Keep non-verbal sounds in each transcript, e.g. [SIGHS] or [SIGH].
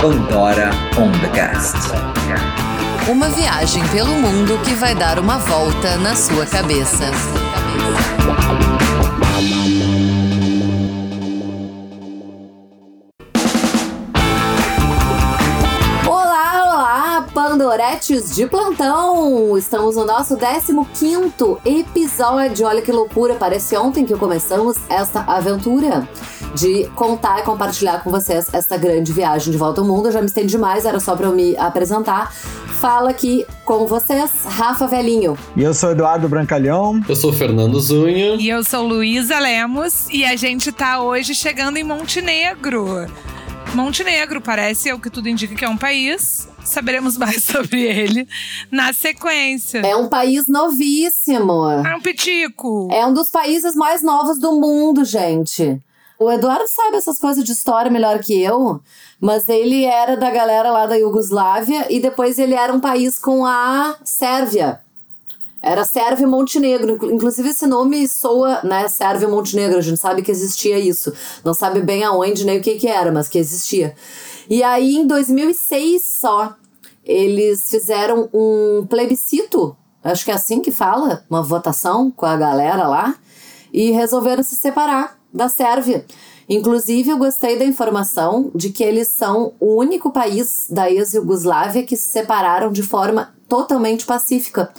Pandora on the Cast. Uma viagem pelo mundo que vai dar uma volta na sua cabeça. Pandoretes de plantão! Estamos no nosso 15 episódio. Olha que loucura, parece ontem que começamos esta aventura de contar e compartilhar com vocês essa grande viagem de volta ao mundo. Eu já me estendi demais, era só para eu me apresentar. Fala aqui com vocês, Rafa Velhinho. E eu sou Eduardo Brancalhão. Eu sou Fernando Zunha. E eu sou Luísa Lemos e a gente tá hoje chegando em Montenegro. Montenegro parece, é o que tudo indica que é um país. Saberemos mais [LAUGHS] sobre ele na sequência. É um país novíssimo. É um pitico. É um dos países mais novos do mundo, gente. O Eduardo sabe essas coisas de história melhor que eu, mas ele era da galera lá da Iugoslávia e depois ele era um país com a Sérvia. Era Sérvia e Montenegro. Inclusive, esse nome soa, né? Sérvia e Montenegro. A gente sabe que existia isso. Não sabe bem aonde nem o que, que era, mas que existia. E aí, em 2006 só, eles fizeram um plebiscito. Acho que é assim que fala. Uma votação com a galera lá. E resolveram se separar da Sérvia. Inclusive, eu gostei da informação de que eles são o único país da ex-Yugoslávia que se separaram de forma totalmente pacífica.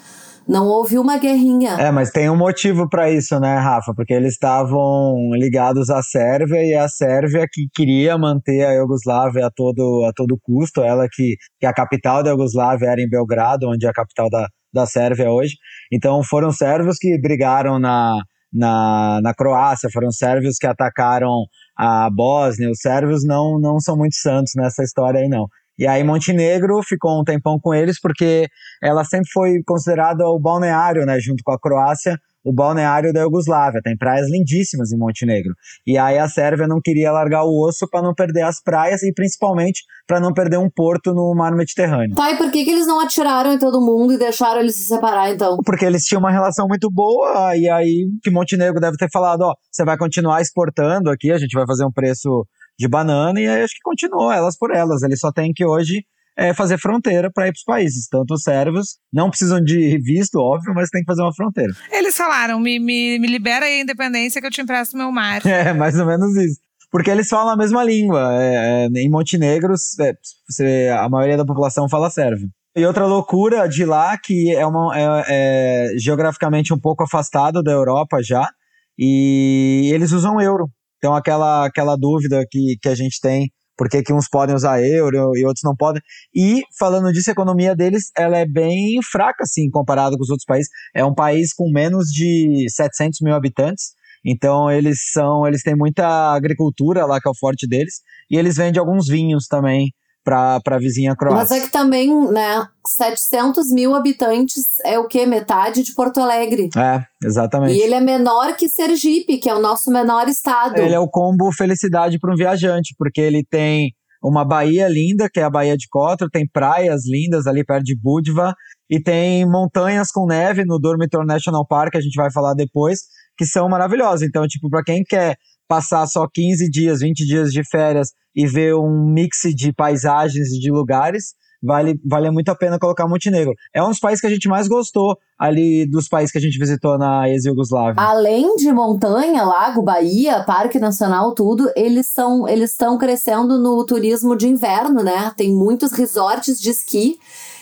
Não houve uma guerrinha. É, mas tem um motivo para isso, né, Rafa? Porque eles estavam ligados à Sérvia e a Sérvia que queria manter a Iugoslávia a todo, a todo custo, ela que, que a capital da Iugoslávia era em Belgrado, onde é a capital da, da Sérvia hoje. Então foram sérvios que brigaram na, na, na Croácia, foram sérvios que atacaram a Bósnia. Os sérvios não, não são muito santos nessa história aí, não. E aí Montenegro ficou um tempão com eles porque ela sempre foi considerada o balneário, né, junto com a Croácia, o balneário da Iugoslávia. Tem praias lindíssimas em Montenegro. E aí a Sérvia não queria largar o osso para não perder as praias e principalmente para não perder um porto no mar Mediterrâneo. Tá, e por que, que eles não atiraram em todo mundo e deixaram eles se separar então? Porque eles tinham uma relação muito boa e aí que Montenegro deve ter falado, ó, você vai continuar exportando aqui, a gente vai fazer um preço de banana e acho que continuou elas por elas. Eles só têm que hoje é, fazer fronteira para ir para os países. Tanto os sérvios não precisam de visto, óbvio, mas tem que fazer uma fronteira. Eles falaram: me, me, me libera aí a independência que eu te empresto meu mar. [LAUGHS] É, mais ou menos isso. Porque eles falam a mesma língua. É, é, em Montenegro, é, a maioria da população fala sérvio. E outra loucura de lá, que é, uma, é, é geograficamente um pouco afastado da Europa já, e eles usam euro. Então, aquela, aquela dúvida que, que a gente tem por que, uns podem usar euro e outros não podem. E falando disso, a economia deles ela é bem fraca, assim, comparado com os outros países. É um país com menos de 700 mil habitantes. Então eles são, eles têm muita agricultura lá que é o forte deles e eles vendem alguns vinhos também para a vizinha Croácia. Mas é que também, né, 700 mil habitantes é o que? Metade de Porto Alegre. É, exatamente. E ele é menor que Sergipe, que é o nosso menor estado. Ele é o combo felicidade para um viajante, porque ele tem uma baía linda, que é a Baía de Cotro, tem praias lindas ali perto de Budva, e tem montanhas com neve no Dormitor National Park, que a gente vai falar depois, que são maravilhosas. Então, tipo, para quem quer passar só 15 dias, 20 dias de férias e ver um mix de paisagens e de lugares, vale, vale muito a pena colocar Montenegro. É um dos países que a gente mais gostou ali dos países que a gente visitou na ex-Yugoslávia. Além de montanha, lago, Bahia, Parque Nacional, tudo, eles são eles estão crescendo no turismo de inverno, né? Tem muitos resorts de esqui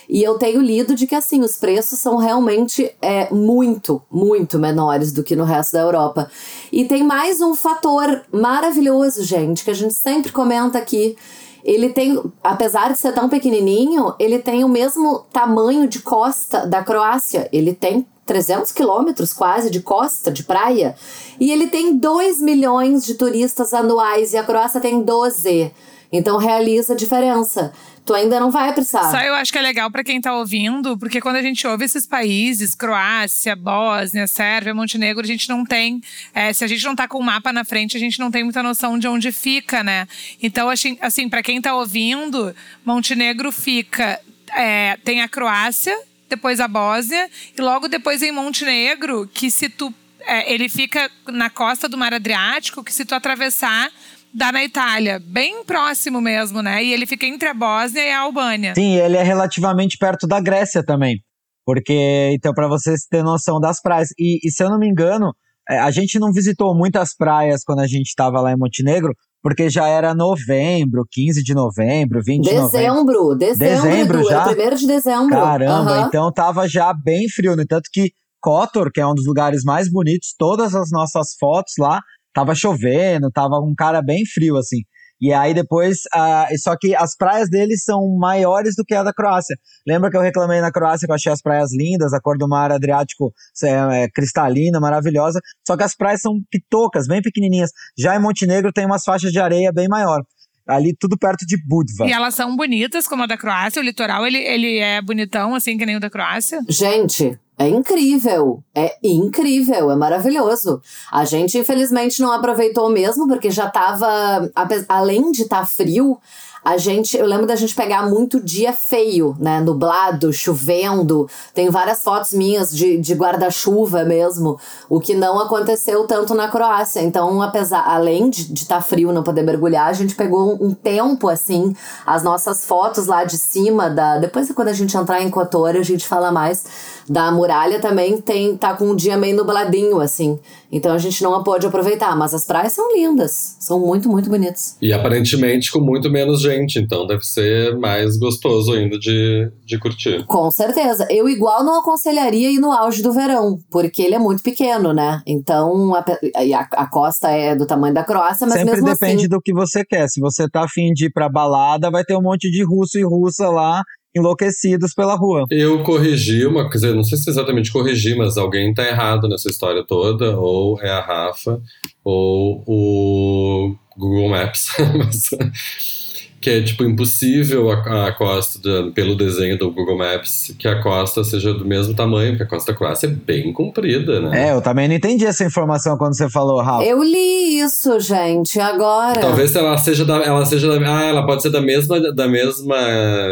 e eu tenho lido de que assim os preços são realmente é, muito, muito menores do que no resto da Europa. E tem mais um fator maravilhoso, gente, que a gente sempre comenta aqui. Ele tem, apesar de ser tão pequenininho, ele tem o mesmo tamanho de costa da Croácia. Ele tem 300 quilômetros quase de costa, de praia. E ele tem 2 milhões de turistas anuais e a Croácia tem 12. Então realiza a diferença tu ainda não vai precisar. Só eu acho que é legal para quem tá ouvindo, porque quando a gente ouve esses países, Croácia, Bósnia, Sérvia, Montenegro, a gente não tem. É, se a gente não tá com o mapa na frente, a gente não tem muita noção de onde fica, né? Então, assim, assim para quem tá ouvindo, Montenegro fica. É, tem a Croácia, depois a Bósnia, e logo depois em Montenegro, que se tu é, ele fica na costa do Mar Adriático, que se tu atravessar, dá na Itália, bem próximo mesmo, né? E ele fica entre a Bósnia e a Albânia. Sim, ele é relativamente perto da Grécia também. Porque, então, para vocês terem noção das praias. E, e, se eu não me engano, é, a gente não visitou muitas praias quando a gente estava lá em Montenegro, porque já era novembro, 15 de novembro, 20 dezembro, de novembro. Dezembro, dezembro já? primeiro de dezembro. Caramba, uhum. então tava já bem frio, no né? tanto que Kotor, que é um dos lugares mais bonitos, todas as nossas fotos lá, tava chovendo, tava um cara bem frio, assim. E aí depois, uh, só que as praias deles são maiores do que a da Croácia. Lembra que eu reclamei na Croácia que eu achei as praias lindas, a cor do mar Adriático é, é cristalina, maravilhosa. Só que as praias são pitocas, bem pequenininhas. Já em Montenegro tem umas faixas de areia bem maior ali tudo perto de Budva. E elas são bonitas, como a da Croácia. O litoral, ele, ele é bonitão, assim, que nem o da Croácia? Gente, é incrível, é incrível, é maravilhoso. A gente, infelizmente, não aproveitou mesmo, porque já tava. Além de estar tá frio, a gente, eu lembro da gente pegar muito dia feio, né? Nublado, chovendo. Tem várias fotos minhas de, de guarda-chuva mesmo, o que não aconteceu tanto na Croácia. Então, apesar, além de estar tá frio, não poder mergulhar, a gente pegou um, tempo assim, as nossas fotos lá de cima da. Depois, quando a gente entrar em Kotor, a gente fala mais da muralha também tem tá com um dia meio nubladinho assim. Então a gente não pode aproveitar, mas as praias são lindas, são muito muito bonitas. E aparentemente com muito menos gente, então deve ser mais gostoso ainda de, de curtir. Com certeza. Eu igual não aconselharia ir no auge do verão, porque ele é muito pequeno, né? Então a, a, a costa é do tamanho da Croácia, mas Sempre mesmo depende assim... do que você quer. Se você tá afim de ir pra balada, vai ter um monte de russo e russa lá enlouquecidos pela rua. Eu corrigi uma coisa, não sei se exatamente corrigi, mas alguém tá errado nessa história toda, ou é a Rafa, ou o Google Maps. [LAUGHS] que é tipo impossível a, a costa, de, pelo desenho do Google Maps, que a costa seja do mesmo tamanho, porque a costa da Croácia é bem comprida, né? É, eu também não entendi essa informação quando você falou, Rafa. Eu li isso, gente, agora. Talvez ela seja da, ela seja da, ah, ela pode ser da mesma, da mesma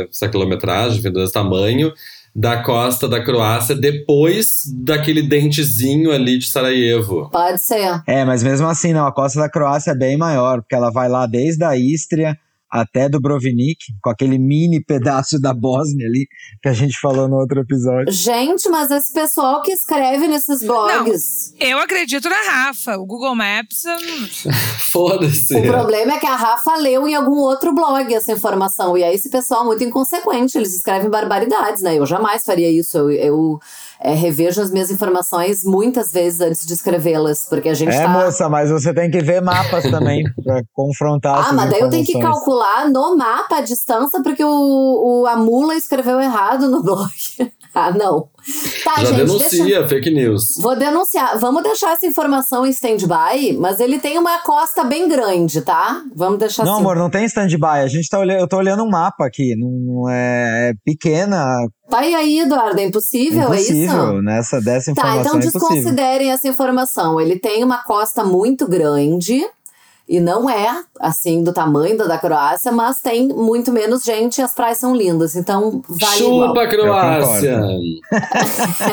essa quilometragem, do mesmo tamanho da costa da Croácia depois daquele dentezinho ali de Sarajevo. Pode ser. É, mas mesmo assim, não, a costa da Croácia é bem maior, porque ela vai lá desde a Ístria até Dubrovnik, com aquele mini pedaço da Bósnia ali, que a gente falou no outro episódio. Gente, mas esse pessoal que escreve nesses blogs. Não, eu acredito na Rafa. O Google Maps. [LAUGHS] Foda-se. O problema é que a Rafa leu em algum outro blog essa informação. E aí, esse pessoal é muito inconsequente. Eles escrevem barbaridades, né? Eu jamais faria isso. Eu. eu é, revejo as minhas informações muitas vezes antes de escrevê-las, porque a gente É, tá... moça, mas você tem que ver mapas também [LAUGHS] pra confrontar Ah, mas daí eu tenho que calcular no mapa a distância, porque o, o a mula escreveu errado no blog. [LAUGHS] [LAUGHS] ah, não. Tá, Já gente, denuncia deixa... fake news. Vou denunciar. Vamos deixar essa informação em stand-by, mas ele tem uma costa bem grande, tá? Vamos deixar não, assim. Não, amor, não tem stand-by. A gente tá olhando, eu tô olhando um mapa aqui. Não é, é pequena. Tá e aí, Eduardo, é impossível, é impossível, é isso? nessa dessa informação. Tá, então é desconsiderem essa informação. Ele tem uma costa muito grande e não é, assim, do tamanho da da Croácia, mas tem muito menos gente e as praias são lindas. Então, vale Chupa igual. Croácia!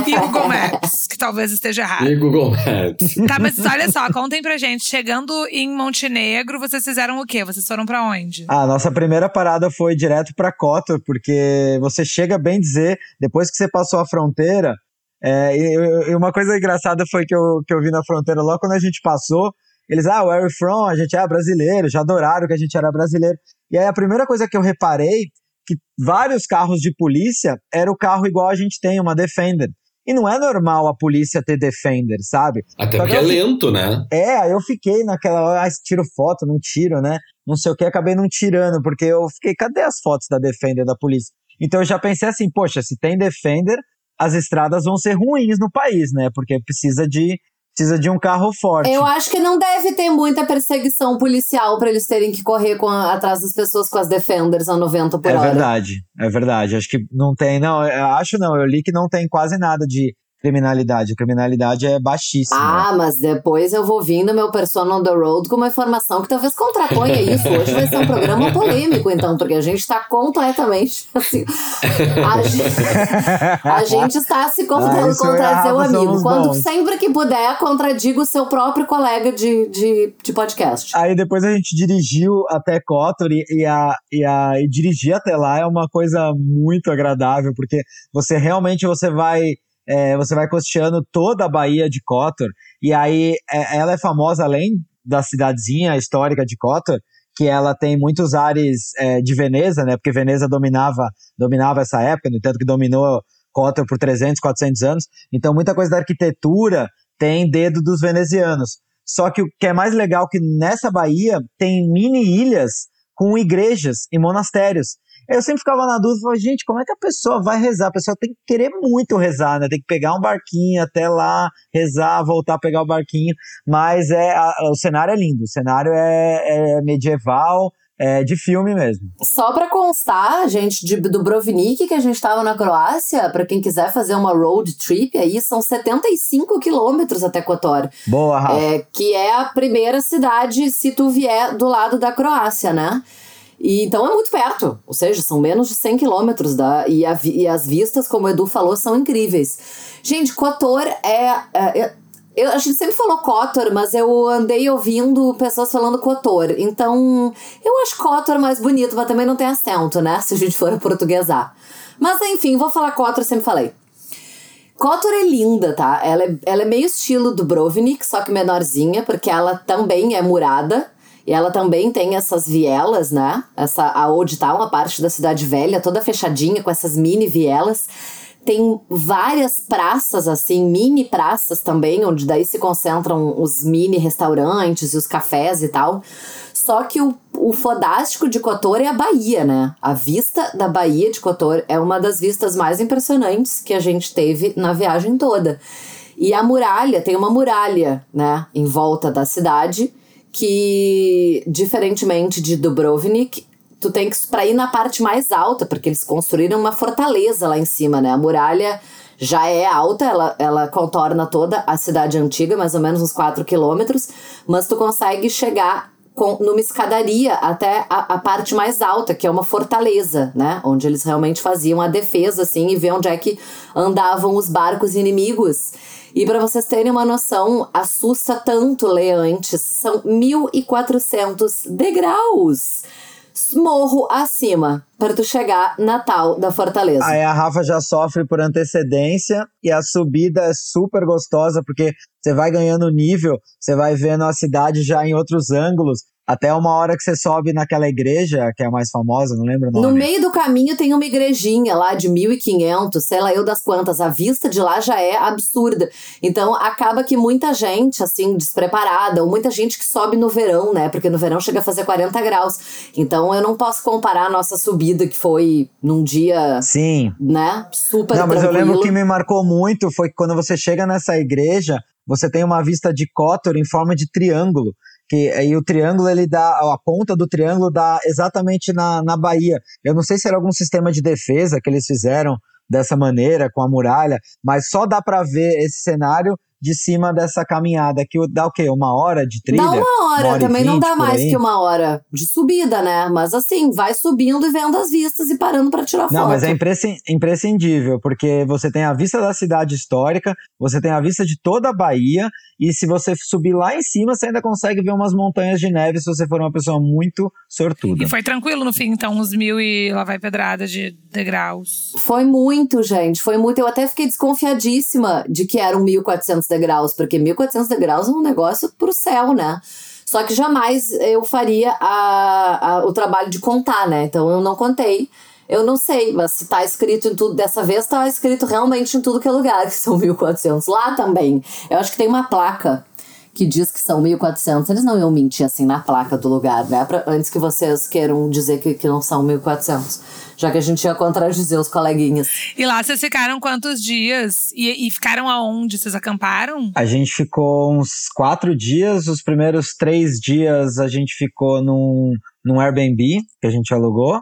e Google Maps, que talvez esteja errado. E Google Maps. Tá, mas olha só, contem pra gente. Chegando em Montenegro, vocês fizeram o quê? Vocês foram pra onde? A nossa primeira parada foi direto pra Kotor, porque você chega bem dizer, depois que você passou a fronteira, é, e, e uma coisa engraçada foi que eu, que eu vi na fronteira logo quando a gente passou, eles, ah, where are you from? A gente é brasileiro, já adoraram que a gente era brasileiro. E aí a primeira coisa que eu reparei, que vários carros de polícia era o carro igual a gente tem, uma Defender. E não é normal a polícia ter Defender, sabe? Até porque é lento, né? É, aí eu fiquei naquela, ah, tiro foto, não tiro, né? Não sei o que, acabei não tirando, porque eu fiquei, cadê as fotos da Defender da polícia? Então eu já pensei assim, poxa, se tem Defender, as estradas vão ser ruins no país, né? Porque precisa de precisa de um carro forte. Eu acho que não deve ter muita perseguição policial para eles terem que correr com a, atrás das pessoas com as Defenders a 90 por é hora. É verdade, é verdade. Acho que não tem, não, acho não, eu li que não tem quase nada de criminalidade. A criminalidade é baixíssima. Ah, mas depois eu vou vindo meu persona on the road com uma informação que talvez contraponha isso. Hoje vai ser um programa [LAUGHS] polêmico, então, porque a gente está completamente assim. A [LAUGHS] gente, a gente está se tentando Ah, isso eu e a contradizer o Rafa amigo. Quando bons. sempre que puder, contradiga o seu próprio colega de, de, de podcast. Aí depois a gente dirigiu até Kotor e, e, a, e, a, e dirigir até lá é uma coisa muito agradável, porque você realmente você vai é, você vai costeando toda a Baía de Kotor, e aí é, ela é famosa além da cidadezinha histórica de Kotor, que ela tem muitos ares é, de Veneza, né? Porque Veneza dominava, dominava essa época, no entanto que dominou Kotor por 300, 400 anos. Então muita coisa da arquitetura tem dedo dos venezianos. Só que o que é mais legal é que nessa baía tem mini ilhas com igrejas e monastérios. Eu sempre ficava na dúvida, falava, gente, como é que a pessoa vai rezar? A pessoa tem que querer muito rezar, né? Tem que pegar um barquinho até lá, rezar, voltar, pegar o barquinho. Mas é, a- o cenário é lindo, o cenário é, é medieval, é de filme mesmo. Só pra constar, gente, de, do Brovnik, que a gente tava na Croácia, pra quem quiser fazer uma road trip aí, são 75 quilômetros até Kotor. Boa, Rafa. É, que é a primeira cidade se tu vier do lado da Croácia, né? E, então é muito perto, ou seja, são menos de 100 quilômetros da, e, e as vistas, como o Edu falou, são incríveis. Gente, Kotor é. é- é- eu, a gente sempre falou Kotor, mas eu andei ouvindo pessoas falando Kotor. Então, eu acho Kotor mais bonito, mas também não tem acento, né? [LAUGHS] Se a gente for portuguesar. Mas enfim, vou falar Kotor, sempre falei. Kotor é linda, tá? Ela é, ela é meio estilo do Brovnik, só que menorzinha, porque ela também é murada. E ela também tem essas vielas, né? Essa, a Old Town, a parte da cidade velha, toda fechadinha, com essas mini vielas. Tem várias praças, assim, mini praças também, onde daí se concentram os mini restaurantes e os cafés e tal. Só que o, o fodástico de Kotor é a Bahia, né? A vista da Bahia de Kotor é uma das vistas mais impressionantes que a gente teve na viagem toda. E a muralha, tem uma muralha, né, em volta da cidade, que, diferentemente de Dubrovnik, tu tem que para ir na parte mais alta, porque eles construíram uma fortaleza lá em cima, né? A muralha já é alta, ela, ela contorna toda a cidade antiga, mais ou menos uns 4 quilômetros, mas tu consegue chegar com, numa escadaria até a, a parte mais alta, que é uma fortaleza, né? Onde eles realmente faziam a defesa, assim, e ver onde é que andavam os barcos inimigos. E para vocês terem uma noção, assusta tanto ler antes, são 1.400 degraus morro acima para tu chegar na tal da fortaleza. Aí a Rafa já sofre por antecedência e a subida é super gostosa porque você vai ganhando nível, você vai vendo a cidade já em outros ângulos. Até uma hora que você sobe naquela igreja, que é a mais famosa, não lembro o nome. No meio do caminho tem uma igrejinha lá de 1500, sei lá eu das quantas. A vista de lá já é absurda. Então acaba que muita gente, assim, despreparada, ou muita gente que sobe no verão, né? Porque no verão chega a fazer 40 graus. Então eu não posso comparar a nossa subida, que foi num dia, Sim. né? Super Não, mas eu tranquilo. lembro que me marcou muito foi que quando você chega nessa igreja, você tem uma vista de Kotor em forma de triângulo. Que, e o triângulo, ele dá, a ponta do triângulo dá exatamente na, na Bahia. Eu não sei se era algum sistema de defesa que eles fizeram dessa maneira, com a muralha, mas só dá pra ver esse cenário de cima dessa caminhada, que dá o quê? Uma hora de trilha? Dá uma hora, Uma hora também não vinte, dá mais que uma hora de subida, né? Mas assim, vai subindo e vendo as vistas e parando pra tirar Não, foto. mas é impresci- imprescindível, porque você tem a vista da cidade histórica, você tem a vista de toda a Bahia, e se você subir lá em cima, você ainda consegue ver umas montanhas de neve se você for uma pessoa muito sortuda. E foi tranquilo no fim, então, uns mil e lá vai pedrada de degraus. Foi muito, gente. Foi muito. Eu até fiquei desconfiadíssima de que eram 1.400 degraus, porque 1.400 degraus é um negócio pro céu, né? Só que jamais eu faria a, a- o trabalho de contar, né? Então eu não contei. Eu não sei, mas se tá escrito em tudo, dessa vez tá escrito realmente em tudo que é lugar, que são 1.400. Lá também. Eu acho que tem uma placa que diz que são 1.400. Eles não iam mentir assim na placa do lugar, né? Pra, antes que vocês queiram dizer que, que não são 1.400. Já que a gente ia contradizer os coleguinhas. E lá vocês ficaram quantos dias? E, e ficaram aonde? Vocês acamparam? A gente ficou uns quatro dias, os primeiros três dias a gente ficou num, num Airbnb que a gente alugou,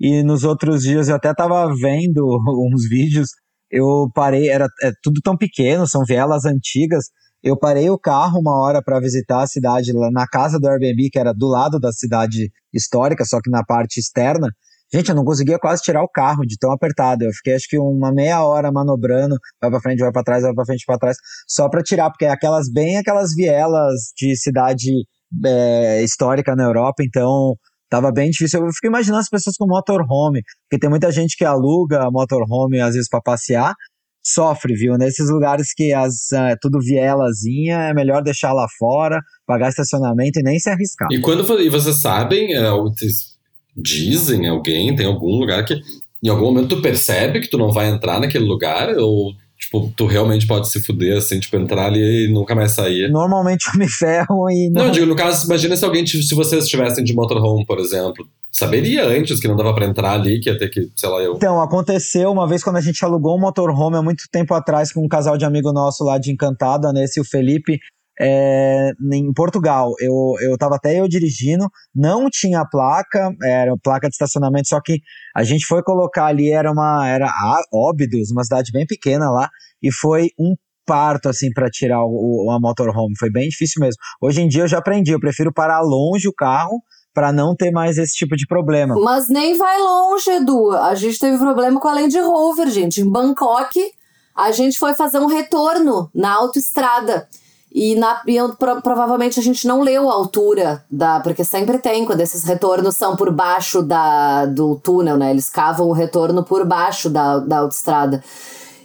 e nos outros dias eu até tava vendo [LAUGHS] uns vídeos, eu parei, era é tudo tão pequeno, são vielas antigas. Eu parei o carro uma hora para visitar a cidade lá na casa do Airbnb, que era do lado da cidade histórica, só que na parte externa. Gente, eu não conseguia quase tirar o carro de tão apertado. Eu fiquei acho que uma meia hora manobrando, vai para frente, vai para trás, vai para frente, para trás, só para tirar, porque é aquelas bem aquelas vielas de cidade é, histórica na Europa, então tava bem difícil. Eu fico imaginando as pessoas com motorhome, porque tem muita gente que aluga motorhome às vezes para passear, sofre, viu? Nesses lugares que as é tudo vielazinha, é melhor deixar lá fora, pagar estacionamento e nem se arriscar. E quando e vocês sabem, é, dizem alguém, tem algum lugar que em algum momento tu percebe que tu não vai entrar naquele lugar ou tipo, tu realmente pode se fuder assim, tipo, entrar ali e nunca mais sair. Normalmente eu me ferro e não. Não, digo, no caso, imagina se alguém, se vocês estivessem de motorhome, por exemplo, saberia antes que não dava para entrar ali, que ia ter que, sei lá, eu. Então, aconteceu uma vez quando a gente alugou um motorhome há muito tempo atrás com um casal de amigo nosso lá de Encantado, a Nesse e o Felipe é, em Portugal. Eu, eu tava até eu dirigindo, não tinha placa, era placa de estacionamento, só que a gente foi colocar ali, era uma, era Óbidos, uma cidade bem pequena lá, e foi um parto, assim, para tirar o, a motorhome, foi bem difícil mesmo. Hoje em dia eu já aprendi, eu prefiro parar longe o carro, para não ter mais esse tipo de problema. Mas nem vai longe, Edu. A gente teve problema com a Land Rover, gente. Em Bangkok, a gente foi fazer um retorno na autoestrada. E, na, e eu, pro, provavelmente a gente não leu a altura da. Porque sempre tem, quando esses retornos são por baixo da, do túnel, né? Eles cavam o retorno por baixo da, da autoestrada.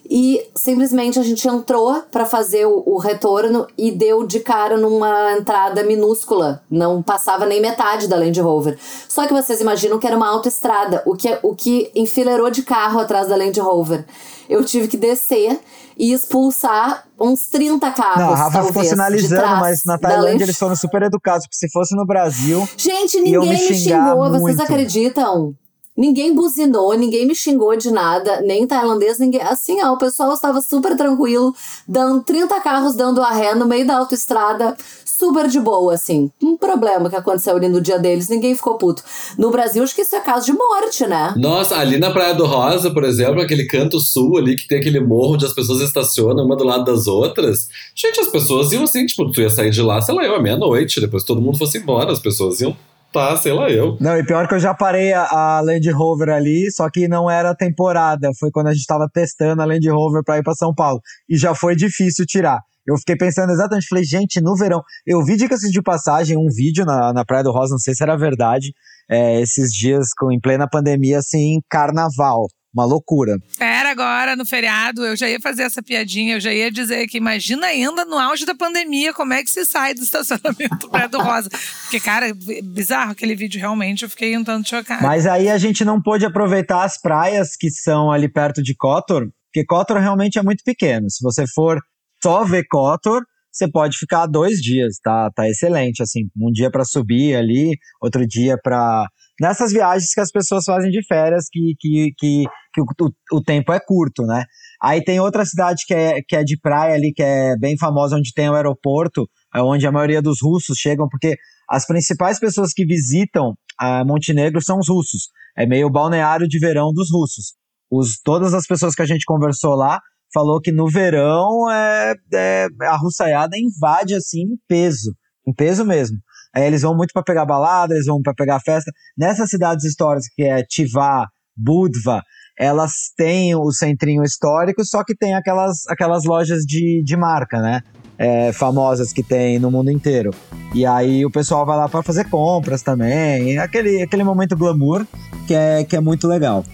E simplesmente a gente entrou para fazer o, o, retorno e deu de cara numa entrada minúscula. Não passava nem metade da Land Rover. Só que vocês imaginam que era uma autoestrada, o que, o que enfileirou de carro atrás da Land Rover. Eu tive que descer e expulsar uns 30 carros. Não, a Rafa talvez, ficou sinalizando, mas na Tailândia eles foram super educados. Porque se fosse no Brasil. Gente, ninguém me, me xingou, muito. vocês acreditam? Ninguém buzinou, ninguém me xingou de nada, nem tailandês, ninguém. Assim, ó, o pessoal estava super tranquilo, dando 30 carros dando a ré no meio da autoestrada, super de boa, assim. Um problema que aconteceu ali no dia deles, ninguém ficou puto. No Brasil, acho que isso é caso de morte, né? Nossa, ali na Praia do Rosa, por exemplo, aquele canto sul ali, que tem aquele morro onde as pessoas estacionam uma do lado das outras. Gente, as pessoas iam assim, tipo, tu ia sair de lá, sei lá, eu, à meia-noite, depois todo mundo fosse embora, as pessoas iam tá, sei lá eu. Não, e pior que eu já parei a, a Land Rover ali, só que não era temporada. Foi quando a gente tava testando a Land Rover pra ir pra São Paulo. E já foi difícil tirar. Eu fiquei pensando exatamente, falei, gente, no verão. Eu vi dicas de passagem, um vídeo na, na Praia do Rosa, não sei se era verdade, é, esses dias com, em plena pandemia, assim, carnaval. Uma loucura. Era agora, no feriado, eu já ia fazer essa piadinha, eu já ia dizer que imagina ainda no auge da pandemia como é que se sai do estacionamento Praia do Rosa. Porque, cara, bizarro aquele vídeo, realmente, eu fiquei um tanto chocada. Mas aí a gente não pôde aproveitar as praias que são ali perto de Kotor, porque Kotor realmente é muito pequeno. Se você for só ver Kotor, você pode ficar dois dias, tá? Tá excelente, assim, um dia para subir ali, outro dia para nessas viagens que as pessoas fazem de férias, que, que, que, que o, o, tempo é curto, né? Aí tem outra cidade que é, que é de praia ali, que é bem famosa, onde tem o aeroporto, é onde a maioria dos russos chegam, porque as principais pessoas que visitam a Montenegro são os russos. É meio balneário de verão dos russos. Os, todas as pessoas que a gente conversou lá falou que no verão é, é a russaiada invade assim em peso, em peso mesmo. Aí eles vão muito para pegar balada, eles vão para pegar festa. Nessas cidades históricas que é Tivá, Budva, elas têm o centrinho histórico, só que tem aquelas, aquelas lojas de, de marca, né? É, famosas que tem no mundo inteiro. E aí o pessoal vai lá para fazer compras também. Aquele, aquele momento glamour que é, que é muito legal.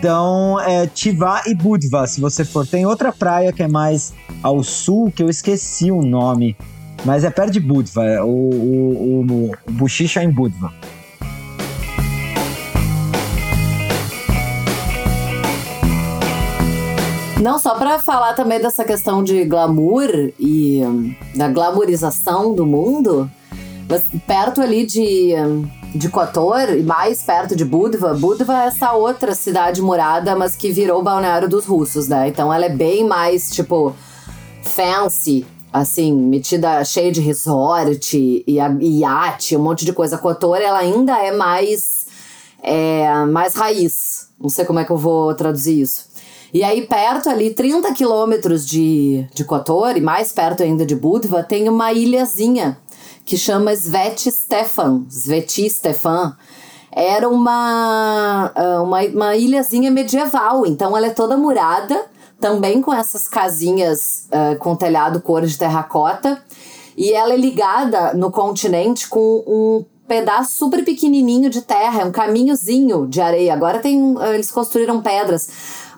Então, é Tivá e Budva, se você for. Tem outra praia que é mais ao sul, que eu esqueci o nome. Mas é perto de Budva, é o, o, o, o Buchicha é em Budva. Não, só para falar também dessa questão de glamour e da glamourização do mundo, mas perto ali de, de Kotor e mais perto de Budva, Budva é essa outra cidade morada, mas que virou balneário dos russos, né? Então ela é bem mais, tipo, fancy assim, metida cheia de resort e, e iate, um monte de coisa. A Kotor, ela ainda é mais, é, mais raiz. Não sei como é que eu vou traduzir isso. E aí, perto ali, 30 quilômetros de, de Kotor, e mais perto ainda de Budva, tem uma ilhazinha que chama Sveti Stefan. Sveti Stefan. Era uma, ah, uma, uma ilhazinha medieval, então ela é toda murada, também com essas casinhas uh, com telhado cor de terracota. E ela é ligada no continente com um pedaço super pequenininho de terra, é um caminhozinho de areia. Agora tem, eles construíram pedras,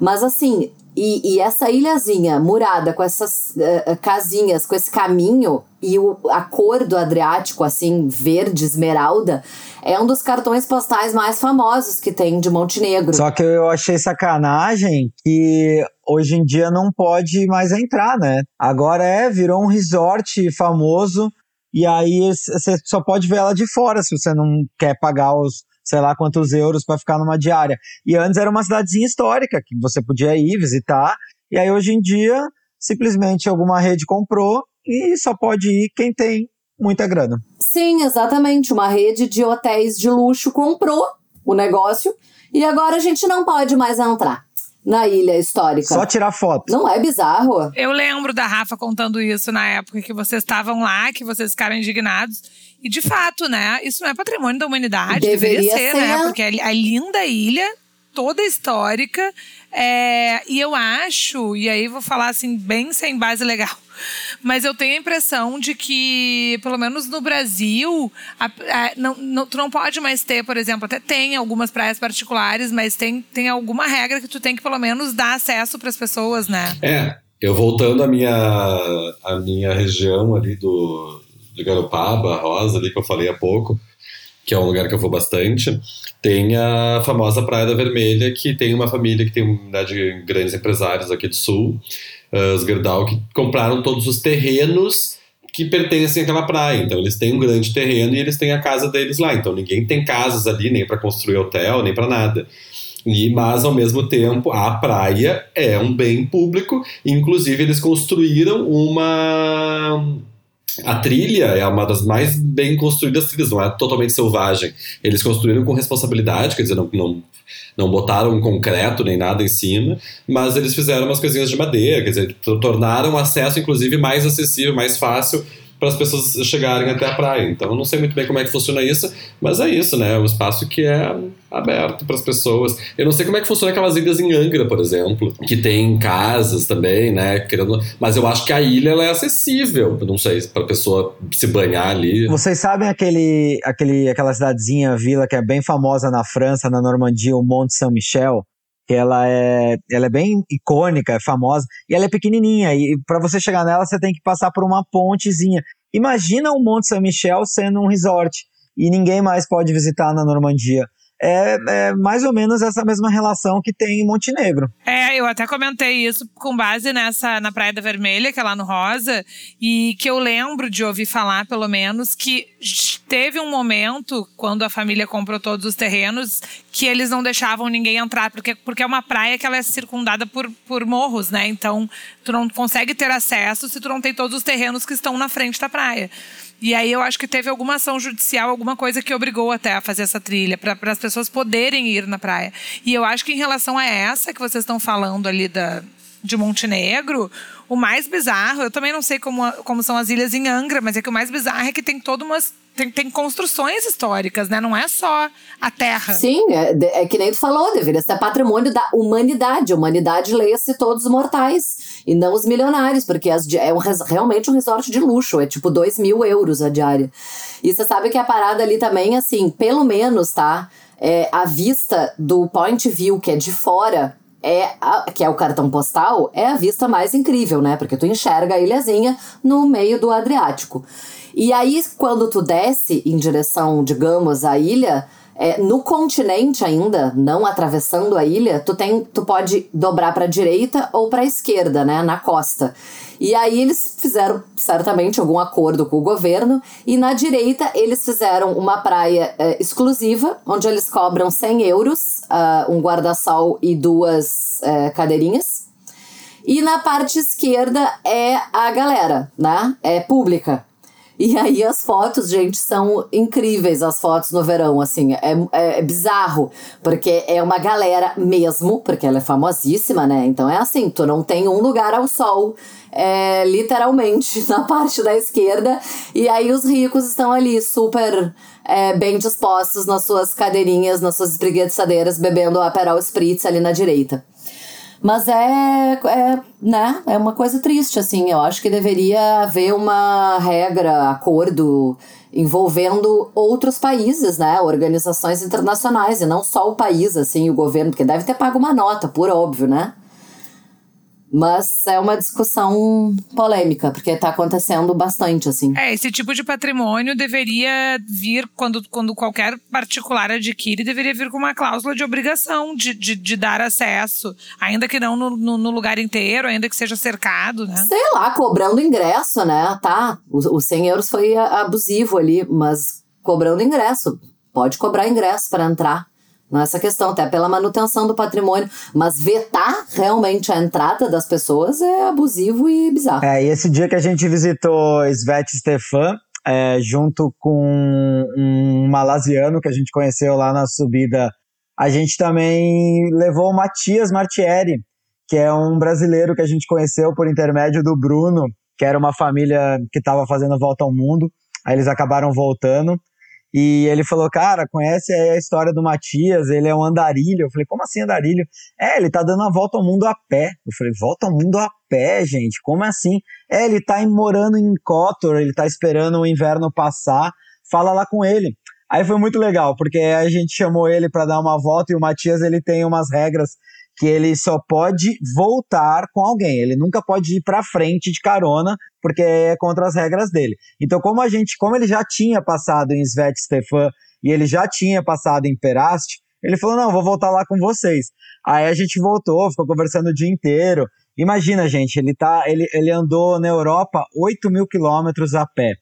mas assim, e, e essa ilhazinha murada com essas uh, casinhas, com esse caminho e o, a cor do Adriático, assim, verde, esmeralda, é um dos cartões postais mais famosos que tem de Montenegro. Só que eu achei sacanagem que hoje em dia não pode mais entrar, né? Agora é, virou um resort famoso e aí você só pode ver ela de fora se você não quer pagar os sei lá quantos euros para ficar numa diária. E antes era uma cidadezinha histórica que você podia ir visitar, e aí hoje em dia simplesmente alguma rede comprou e só pode ir quem tem muita grana. Sim, exatamente. Uma rede de hotéis de luxo comprou o negócio e agora a gente não pode mais entrar na ilha histórica. Só tirar foto. Não é bizarro? Eu lembro da Rafa contando isso na época que vocês estavam lá, que vocês ficaram indignados. E de fato, né? Isso não é patrimônio da humanidade. Deveria, deveria ser, ser, né? Porque a, a linda ilha, toda histórica. É, e eu acho, e aí vou falar assim, bem sem base legal. Mas eu tenho a impressão de que, pelo menos no Brasil, a, a, não, não, tu não pode mais ter, por exemplo, até tem algumas praias particulares, mas tem, tem alguma regra que tu tem que pelo menos dar acesso para as pessoas, né? É, eu voltando à minha, à minha região ali do, de Garopaba, Rosa, ali que eu falei há pouco, que é um lugar que eu vou bastante, tem a famosa Praia da Vermelha, que tem uma família que tem uma de grandes empresários aqui do Sul, uh, os Gerdau, que compraram todos os terrenos que pertencem àquela praia. Então eles têm um grande terreno e eles têm a casa deles lá. Então ninguém tem casas ali nem para construir hotel, nem para nada. E, mas ao mesmo tempo a praia é um bem público, inclusive eles construíram uma a trilha é uma das mais bem construídas trilhas, não é totalmente selvagem. Eles construíram com responsabilidade, quer dizer, não, não, não botaram concreto nem nada em cima, mas eles fizeram umas coisinhas de madeira, quer dizer, tornaram o acesso, inclusive, mais acessível, mais fácil para as pessoas chegarem até a praia. Então, eu não sei muito bem como é que funciona isso, mas é isso, né? É um espaço que é aberto para as pessoas. Eu não sei como é que funciona aquelas ilhas em Angra, por exemplo, que tem casas também, né? Querendo... Mas eu acho que a ilha ela é acessível. Não sei para a pessoa se banhar ali. Vocês sabem aquele, aquele, aquela cidadezinha, vila que é bem famosa na França, na Normandia, o Mont Saint-Michel? Que ela é, ela é bem icônica, é famosa, e ela é pequenininha, e para você chegar nela você tem que passar por uma pontezinha. Imagina o Monte Saint-Michel sendo um resort, e ninguém mais pode visitar na Normandia é, é, mais ou menos essa mesma relação que tem em Montenegro. É, eu até comentei isso com base nessa na Praia da Vermelha, que é lá no Rosa, e que eu lembro de ouvir falar, pelo menos, que teve um momento, quando a família comprou todos os terrenos, que eles não deixavam ninguém entrar, porque, porque é uma praia que ela é circundada por, por morros, né? Então, tu não consegue ter acesso se tu não tem todos os terrenos que estão na frente da praia. E aí eu acho que teve alguma ação judicial, alguma coisa que obrigou até a fazer essa trilha, para as pessoas poderem ir na praia. E eu acho que em relação a essa que vocês estão falando ali da, de Montenegro, o mais bizarro, eu também não sei como, como são as ilhas em Angra, mas é que o mais bizarro é que tem toda umas tem, tem construções históricas, né? Não é só a terra. Sim, é, é que nem tu falou, deveria ser patrimônio da humanidade. A humanidade leia-se todos os mortais e não os milionários, porque as, é um, realmente um resort de luxo, é tipo 2 mil euros a diária. E você sabe que a parada ali também, assim, pelo menos, tá? É, a vista do Point View, que é de fora, é a, que é o cartão postal, é a vista mais incrível, né? Porque tu enxerga a ilhazinha no meio do Adriático. E aí, quando tu desce em direção, digamos, à ilha, é, no continente ainda, não atravessando a ilha, tu, tem, tu pode dobrar para a direita ou para a esquerda, né, na costa. E aí eles fizeram certamente algum acordo com o governo e na direita eles fizeram uma praia é, exclusiva, onde eles cobram 100 euros, uh, um guarda-sol e duas é, cadeirinhas. E na parte esquerda é a galera, né? É pública. E aí as fotos, gente, são incríveis as fotos no verão, assim, é, é, é, bizarro, porque é uma galera mesmo, porque ela é famosíssima, né? Então é assim, tu não tem um lugar ao sol, é, literalmente, [LAUGHS] na parte da esquerda, e aí os ricos estão ali super é, bem dispostos nas suas cadeirinhas, nas suas espreguiçadeiras, bebendo o Aperol Spritz ali na direita. Mas é, é, né, é uma coisa triste, assim. Eu acho que deveria haver uma regra, acordo envolvendo outros países, né? Organizações internacionais, e não só o país, assim, o governo, porque deve ter pago uma nota, por óbvio, né? Mas é uma discussão polêmica, porque está acontecendo bastante, assim. É, esse tipo de patrimônio deveria vir, quando, quando qualquer particular adquire, deveria vir com uma cláusula de obrigação de, de, de dar acesso, ainda que não no, no, no, lugar inteiro, ainda que seja cercado, né? Sei lá, cobrando ingresso, né? Tá, os 100 euros foi abusivo ali, mas cobrando ingresso. Pode cobrar ingresso para entrar nessa questão, até pela manutenção do patrimônio. Mas vetar realmente a entrada das pessoas é abusivo e bizarro. É, e esse dia que a gente visitou Sveti Stefan, é, junto com um malasiano que a gente conheceu lá na subida, a gente também levou o Matias Martieri, que é um brasileiro que a gente conheceu por intermédio do Bruno, que era uma família que estava fazendo volta ao mundo. Aí eles acabaram voltando. E ele falou, cara, conhece a história do Matias, ele é um andarilho. Eu falei, como assim andarilho? É, ele tá dando uma volta ao mundo a pé. Eu falei, volta ao mundo a pé, gente? Como assim? É, ele tá morando em Kotor, ele tá esperando o inverno passar. Fala lá com ele. Aí foi muito legal, porque a gente chamou ele para dar uma volta e o Matias ele tem umas regras que ele só pode voltar com alguém, ele nunca pode ir para frente de carona, porque é contra as regras dele. Então, como a gente, como ele já tinha passado em Svet Stefan e ele já tinha passado em Perast, ele falou: "Não, vou voltar lá com vocês". Aí a gente voltou, ficou conversando o dia inteiro. Imagina, gente, ele tá, ele, ele andou na Europa 8 mil quilômetros a pé.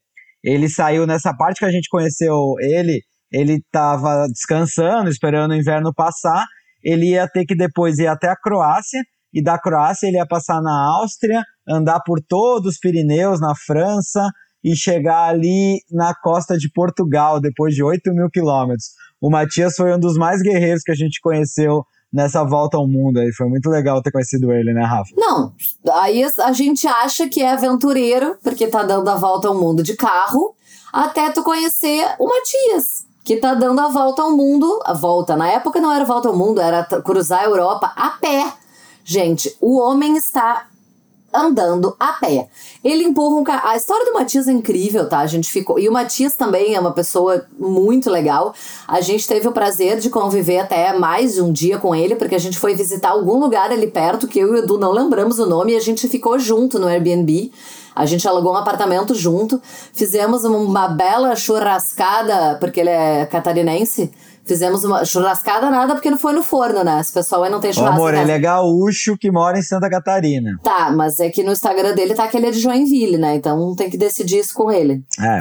Ele saiu nessa parte que a gente conheceu ele, ele estava descansando, esperando o inverno passar ele ia ter que depois ir até a Croácia, e da Croácia ele ia passar na Áustria, andar por todos os Pirineus, na França, e chegar ali na costa de Portugal, depois de 8 mil quilômetros. O Matias foi um dos mais guerreiros que a gente conheceu nessa volta ao mundo aí. Foi muito legal ter conhecido ele, né, Rafa? Não, aí a gente acha que é aventureiro, porque tá dando a volta ao mundo de carro, até tu conhecer o Matias que tá dando a volta ao mundo, a volta, na época não era volta ao mundo, era cruzar a Europa a pé. Gente, o homem está andando a pé. Ele empurra um carro. A história do Matias é incrível, tá? A gente ficou. E o Matias também é uma pessoa muito legal. A gente teve o prazer de conviver até mais de um dia com ele, porque a gente foi visitar algum lugar ali perto, que eu e o Edu não lembramos o nome, e a gente ficou junto no Airbnb. A gente alugou um apartamento junto, fizemos uma bela churrascada, porque ele é catarinense. Fizemos uma churrascada nada porque não foi no forno, né? Esse pessoal aí não tem churrasco. amor, ele é gaúcho que mora em Santa Catarina. Tá, mas é que no Instagram dele tá que ele é de Joinville, né? Então tem que decidir isso com ele. É.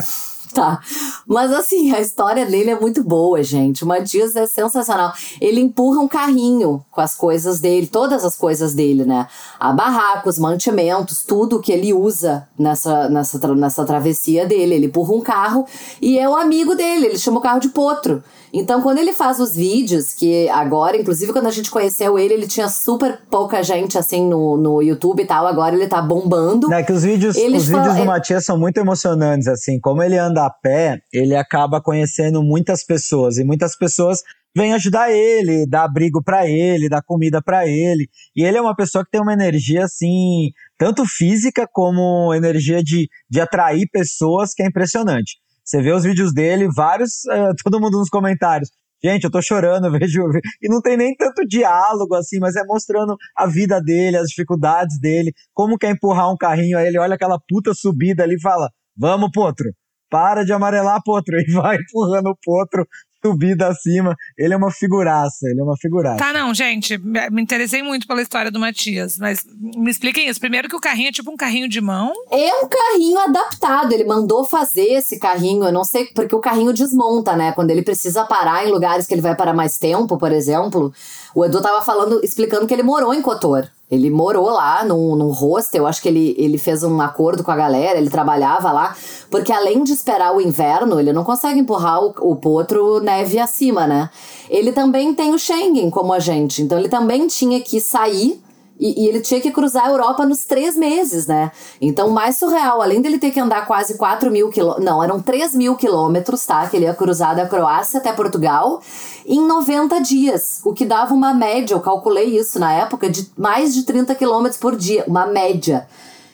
Tá. Mas assim, a história dele é muito boa, gente. O Matias é sensacional. Ele empurra um carrinho com as coisas dele, todas as coisas dele, né? A barraca, os mantimentos, tudo que ele usa nessa, nessa, nessa travessia dele. Ele empurra um carro e é o amigo dele, ele chama o carro de potro. Então, quando ele faz os vídeos, que agora, inclusive quando a gente conheceu ele, ele tinha super pouca gente assim no, no YouTube e tal, agora ele tá bombando. É que os vídeos, os vídeos do Matias são muito emocionantes, assim, como ele anda a pé, ele acaba conhecendo muitas pessoas, e muitas pessoas vêm ajudar ele, dar abrigo para ele, dar comida para ele. E ele é uma pessoa que tem uma energia assim, tanto física como energia de, de atrair pessoas, que é impressionante. Você vê os vídeos dele, vários, uh, [LAUGHS] todo mundo nos comentários. Gente, eu tô chorando, [LAUGHS] vejo. E não tem nem tanto diálogo assim, mas é mostrando a vida dele, as dificuldades dele, como quer empurrar um carrinho. Aí ele olha aquela puta subida ali e fala: Vamos, Potro, para de amarelar, Potro. [LAUGHS] E vai empurrando o Potro subida acima. Ele é uma figuraça, ele é uma figuraça. Tá, não, gente, me interessei muito pela história do Matias, mas me expliquem isso. Primeiro que o carrinho é tipo um carrinho de mão. É um carrinho adaptado, ele mandou fazer esse carrinho, eu não sei, porque o carrinho desmonta, né? Quando ele precisa parar em lugares que ele vai parar mais tempo, por exemplo. O Edu tava falando, explicando que ele morou em Cotor. Ele morou lá num, num hostel, acho que ele, ele fez um acordo com a galera, ele trabalhava lá, porque além de esperar o inverno, ele não consegue empurrar o, o potro neve acima, né? Ele também tem o Schengen, como a gente, então ele também tinha que sair e, e, ele tinha que cruzar a Europa nos três meses, né? Então, mais surreal, além dele ter que andar quase 4 mil quilômetros, não, eram 3 mil quilômetros, tá? Que ele ia cruzar da Croácia até Portugal em 90 dias, o que dava uma média, eu calculei isso na época, de mais de 30 quilômetros por dia, uma média.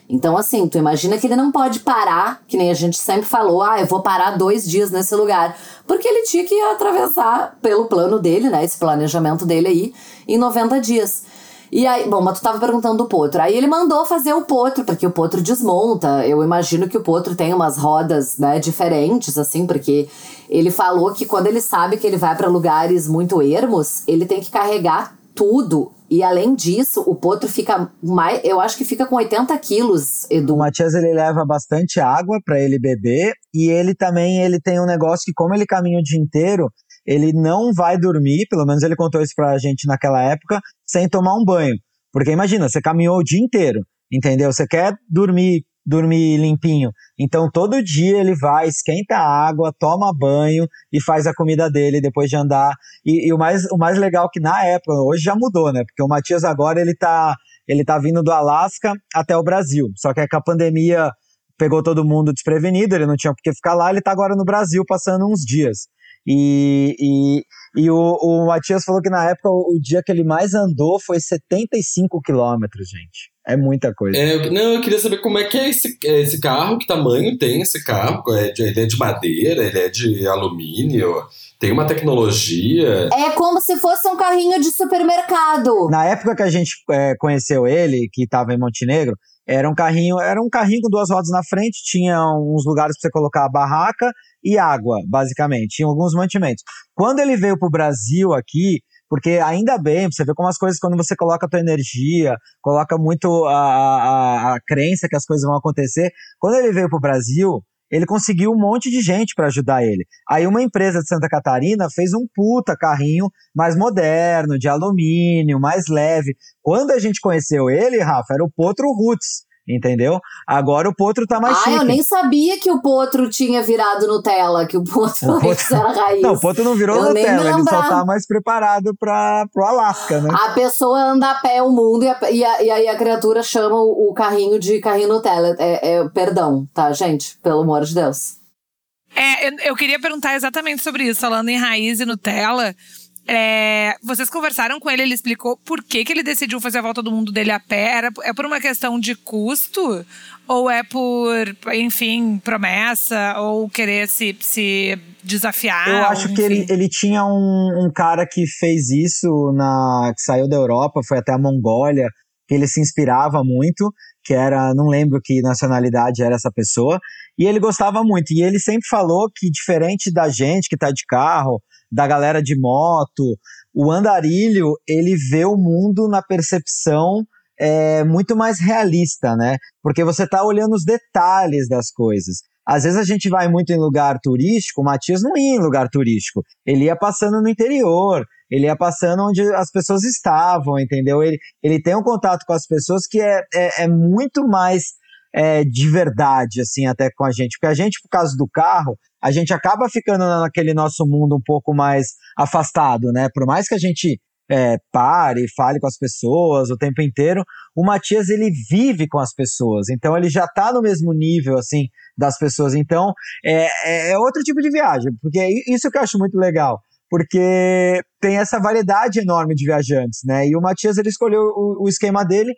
Então, assim, tu imagina que ele não pode parar, que nem a gente sempre falou, ah, eu vou parar dois dias nesse lugar. Porque ele tinha que atravessar pelo plano dele, né? Esse planejamento dele aí, em 90 dias. E aí, bom, mas tu tava perguntando do potro. Aí ele mandou fazer o potro, porque o potro desmonta. Eu imagino que o potro tem umas rodas, né, diferentes, assim, porque ele falou que quando ele sabe que ele vai para lugares muito ermos, ele tem que carregar tudo. E além disso, o potro fica mais. Eu acho que fica com 80 quilos, Edu. O Matias ele leva bastante água para ele beber. E ele também ele tem um negócio que, como ele caminha o dia inteiro, ele não vai dormir, pelo menos ele contou isso pra gente naquela época, sem tomar um banho. Porque imagina, você caminhou o dia inteiro, entendeu? Você quer dormir, dormir limpinho. Então todo dia ele vai, esquenta a água, toma banho e faz a comida dele depois de andar. E, e o, mais, o mais legal que na época, hoje já mudou, né? Porque o Matias agora ele tá, ele tá vindo do Alasca até o Brasil. Só que é que a pandemia pegou todo mundo desprevenido, ele não tinha por que ficar lá, ele tá agora no Brasil passando uns dias. E, e, e o, o Matias falou que na época o, o, dia que ele mais andou foi 75 quilômetros, gente. É muita coisa. É, não, eu queria saber como é que é esse, esse carro, que tamanho tem esse carro? É de, ele é de madeira, ele é de alumínio? Tem uma tecnologia. É como se fosse um carrinho de supermercado. Na época que a gente é, conheceu ele, que estava em Montenegro, era um carrinho, era um carrinho com duas rodas na frente, tinha uns lugares para você colocar a barraca e água, basicamente. Tinha alguns mantimentos. Quando ele veio para o Brasil aqui, porque ainda bem, você vê como as coisas, quando você coloca a tua energia, coloca muito a, a, a crença que as coisas vão acontecer. Quando ele veio para o Brasil, ele conseguiu um monte de gente para ajudar ele. Aí uma empresa de Santa Catarina fez um puta carrinho mais moderno, de alumínio, mais leve. Quando a gente conheceu ele, Rafa, era o Potro Roots. Entendeu? Agora o potro tá mais ah, chique. eu nem sabia que o potro tinha virado Nutella, que o potro, [LAUGHS] o potro... era raiz. Não, o potro não virou eu Nutella, ele só tá mais preparado para pro Alasca, né? A pessoa anda a pé o mundo e, a, e, a, e aí a criatura chama o, o carrinho de carrinho Nutella. É, é, perdão, tá, gente? Pelo amor de Deus. É, eu, eu queria perguntar exatamente sobre isso, falando em raiz e Nutella. É, vocês conversaram com ele, ele explicou por que, que ele decidiu fazer a volta do mundo dele a pé? Era, é por uma questão de custo? Ou é por, enfim, promessa? Ou querer se, se desafiar? Eu acho ou, que ele, ele tinha um, um cara que fez isso, na que saiu da Europa, foi até a Mongólia, que ele se inspirava muito, que era, não lembro que nacionalidade era essa pessoa, e ele gostava muito. E ele sempre falou que, diferente da gente que está de carro, da galera de moto. O andarilho, ele vê o mundo na percepção é, muito mais realista, né? Porque você está olhando os detalhes das coisas. Às vezes a gente vai muito em lugar turístico, o Matias não ia em lugar turístico. Ele ia passando no interior, ele ia passando onde as pessoas estavam, entendeu? Ele, ele tem um contato com as pessoas que é, é, é muito mais é, de verdade, assim, até com a gente. Porque a gente, por causa do carro, a gente acaba ficando naquele nosso mundo um pouco mais afastado, né? Por mais que a gente é, pare, fale com as pessoas o tempo inteiro, o Matias ele vive com as pessoas, então ele já está no mesmo nível assim das pessoas. Então é, é, é outro tipo de viagem, porque é isso que eu acho muito legal porque tem essa variedade enorme de viajantes, né? E o Matias ele escolheu o, o, esquema dele.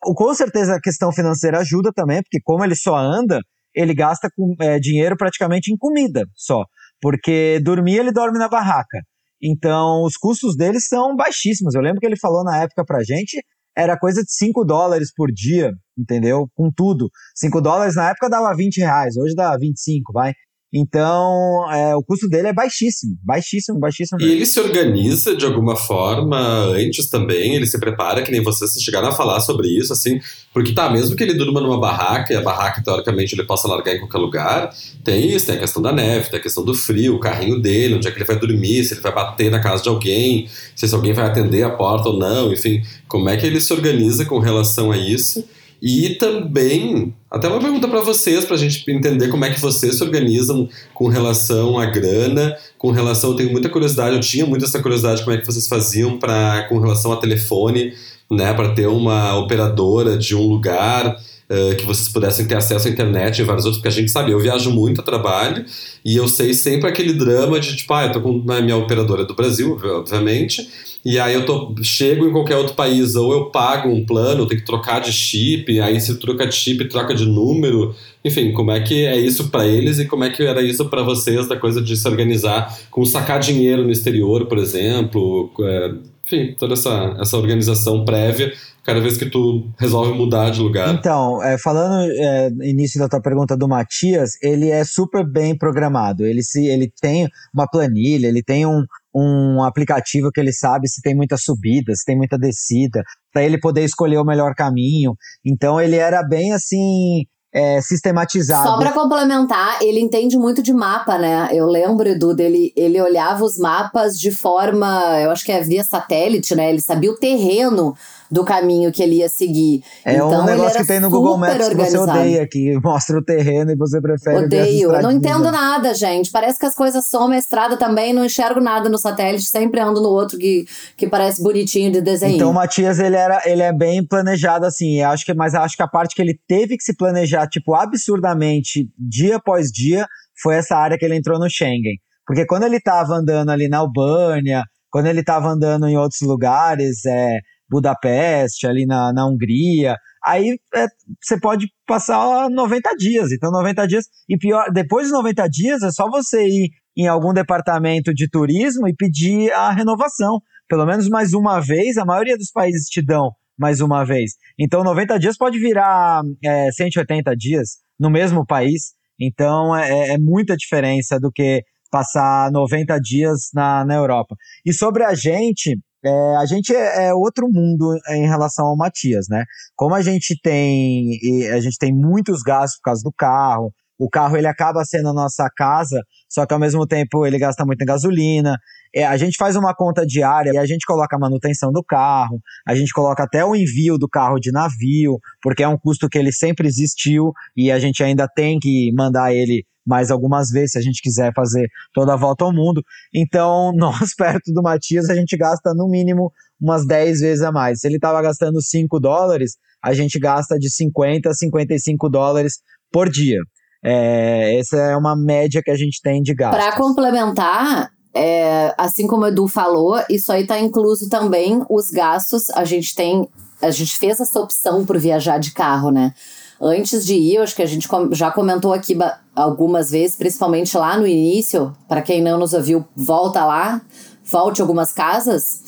Com certeza a questão financeira ajuda também, porque como ele só anda, ele gasta com, é, dinheiro praticamente em comida só. Porque dormir, ele dorme na barraca. Então, os custos dele são baixíssimos. Eu lembro que ele falou na época pra gente, era coisa de 5 dólares por dia, entendeu? Com tudo. 5 dólares na época dava 20 reais, hoje dá 25, vai. Então, é, o custo dele é baixíssimo, baixíssimo, baixíssimo. E ele se organiza de alguma forma antes também, ele se prepara, que nem vocês chegaram a falar sobre isso, assim, porque tá, mesmo que ele durma numa barraca, e a barraca, teoricamente, ele possa largar em qualquer lugar, tem isso, tem a questão da neve, tem a questão do frio, o carrinho dele, onde é que ele vai dormir, se ele vai bater na casa de alguém, se alguém vai atender a porta ou não, enfim, como é que ele se organiza com relação a isso. E também, até uma pergunta para vocês, para a gente entender como é que vocês se organizam com relação à grana, com relação. Eu tenho muita curiosidade, eu tinha muita essa curiosidade, como é que vocês faziam pra, com relação a telefone, né, para ter uma operadora de um lugar. Uh, que vocês pudessem ter acesso à internet e vários outros, porque a gente sabe, eu viajo muito a trabalho e eu sei sempre aquele drama de tipo, ah, eu tô com a minha operadora do Brasil, obviamente, e aí eu tô, chego em qualquer outro país, ou eu pago um plano, eu tenho que trocar de chip, aí se troca de chip, troca de número. Enfim, como é que é isso para eles e como é que era isso para vocês, da coisa de se organizar com sacar dinheiro no exterior, por exemplo. É, enfim, toda essa, essa organização prévia cada vez que tu resolve mudar de lugar. Então, é, falando é, início da tua pergunta do Matias, ele é super bem programado. Ele, se, ele tem uma planilha, ele tem um, um aplicativo que ele sabe se tem muita subida, se tem muita descida, para ele poder escolher o melhor caminho. Então ele era bem assim. É, sistematizado. Só para complementar, ele entende muito de mapa, né? Eu lembro, Edu, dele, ele olhava os mapas de forma, eu acho que é via satélite, né? Ele sabia o terreno do caminho que ele ia seguir. É então, um negócio que tem no Google Maps organizado. que você odeia, que [LAUGHS] mostra o terreno e você prefere Odeio, eu não entendo nada, gente. Parece que as coisas somem a estrada também, não enxergo nada no satélite, sempre ando no outro que, que parece bonitinho de desenho. Então o Matias, ele, era, ele é bem planejado assim, acho que, mas acho que a parte que ele teve que se planejar, tipo, absurdamente, dia após dia, foi essa área que ele entrou no Schengen. Porque quando ele estava andando ali na Albânia, quando ele estava andando em outros lugares, é, Budapeste, ali na, na Hungria. Aí é, você pode passar 90 dias. Então, 90 dias. E pior, depois de 90 dias, é só você ir em algum departamento de turismo e pedir a renovação. Pelo menos mais uma vez, a maioria dos países te dão mais uma vez. Então, 90 dias pode virar é, 180 dias no mesmo país. Então, é, é muita diferença do que passar 90 dias na, na Europa. E sobre a gente, é, a gente é, é, outro mundo em relação ao Matias, né? Como a gente tem a gente tem muitos gastos por causa do carro, o carro ele acaba sendo a nossa casa, só que ao mesmo tempo ele gasta muita gasolina. É, a gente faz uma conta diária e a gente coloca a manutenção do carro, a gente coloca até o envio do carro de navio, porque é um custo que ele sempre existiu e a gente ainda tem que mandar ele mais algumas vezes, se a gente quiser fazer toda a volta ao mundo. Então, [LAUGHS] nós, perto do Matias, a gente gasta no mínimo umas 10 vezes a mais. Se ele estava gastando 5 dólares, a gente gasta de 50 a 55 dólares por dia. É, essa é uma média que a gente tem de gasto. Para complementar, é, assim como o Edu falou, isso aí está incluso também os gastos. A gente tem. A gente fez essa opção por viajar de carro, né? Antes de ir, eu acho que a gente já comentou aqui algumas vezes, principalmente lá no início. Para quem não nos ouviu, volta lá, volte algumas casas.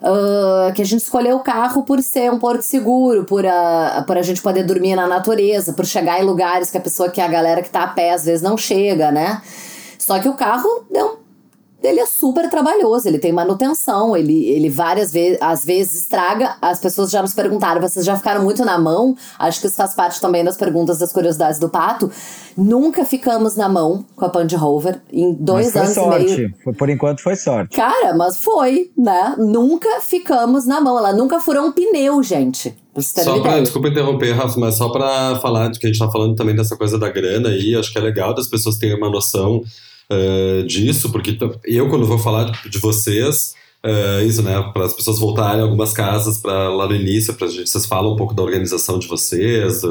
Uh, que a gente escolheu o carro por ser um porto seguro, por a, por a gente poder dormir na natureza, por chegar em lugares que a pessoa, que a galera que tá a pé às vezes não chega, né? Só que o carro deu ele é super trabalhoso, ele tem manutenção, ele, ele várias vezes, às vezes estraga. As pessoas já nos perguntaram, vocês já ficaram muito na mão? Acho que isso faz parte também das perguntas, das curiosidades do Pato. Nunca ficamos na mão com a Punch Rover em dois anos sorte. e meio. Por enquanto foi sorte. Cara, mas foi, né? Nunca ficamos na mão. Ela nunca furou um pneu, gente. Só pra, desculpa interromper, Rafa, mas só para falar de que a gente tá falando também dessa coisa da grana aí, acho que é legal das pessoas terem uma noção uh, disso, porque eu, quando vou falar de, de vocês, uh, isso, né, para as pessoas voltarem a algumas casas para lá no início, para vocês falam um pouco da organização de vocês,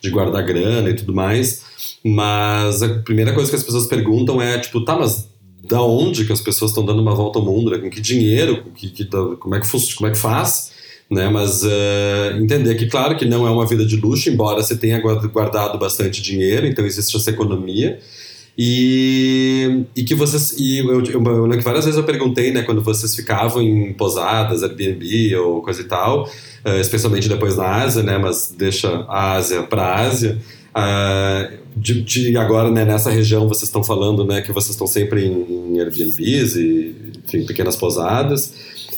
de guardar grana e tudo mais, mas a primeira coisa que as pessoas perguntam é, tipo, tá, mas da onde que as pessoas estão dando uma volta ao mundo, né? com que dinheiro, com que, que, como, é que, como é que faz, né? Mas uh, entender que, claro, que não é uma vida de luxo, embora você tenha guardado bastante dinheiro, então existe essa economia, e, e que vocês. E eu, eu, eu, várias vezes eu perguntei, né, quando vocês ficavam em posadas, Airbnb ou coisa e tal, uh, especialmente depois na Ásia, né, mas deixa a Ásia para Ásia. Uh, de, de, agora, né, nessa região, vocês estão falando né, que vocês estão sempre em, em Airbnbs e enfim, pequenas pousadas.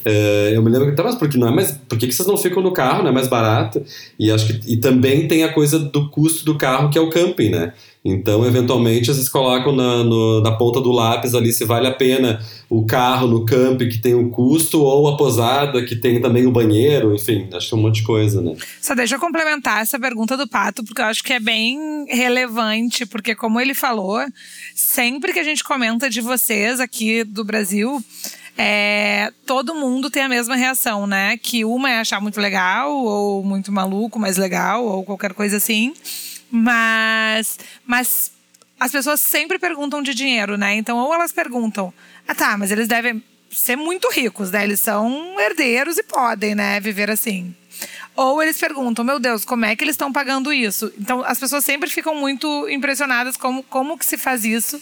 Uh, eu me lembro que, tá, mas porque não é mais, por que, que vocês não ficam no carro, não é mais barato? E acho que e também tem a coisa do custo do carro, que é o camping, né? Então, eventualmente, vocês colocam na, no, na ponta do lápis ali se vale a pena o carro no camping que tem o custo ou a posada que tem também o banheiro, enfim, acho que é um monte de coisa, né? Só deixa eu complementar essa pergunta do Pato, porque eu acho que é bem relevante, porque como ele falou, sempre que a gente comenta de vocês aqui do Brasil, é, todo mundo tem a mesma reação, né? Que uma é achar muito legal, ou muito maluco, mas legal, ou qualquer coisa assim. Mas, mas as pessoas sempre perguntam de dinheiro, né? Então, ou elas perguntam, ah tá, mas eles devem ser muito ricos, né? Eles são herdeiros e podem, né, viver assim. Ou eles perguntam, meu Deus, como é que eles estão pagando isso? Então, as pessoas sempre ficam muito impressionadas como, como que se faz isso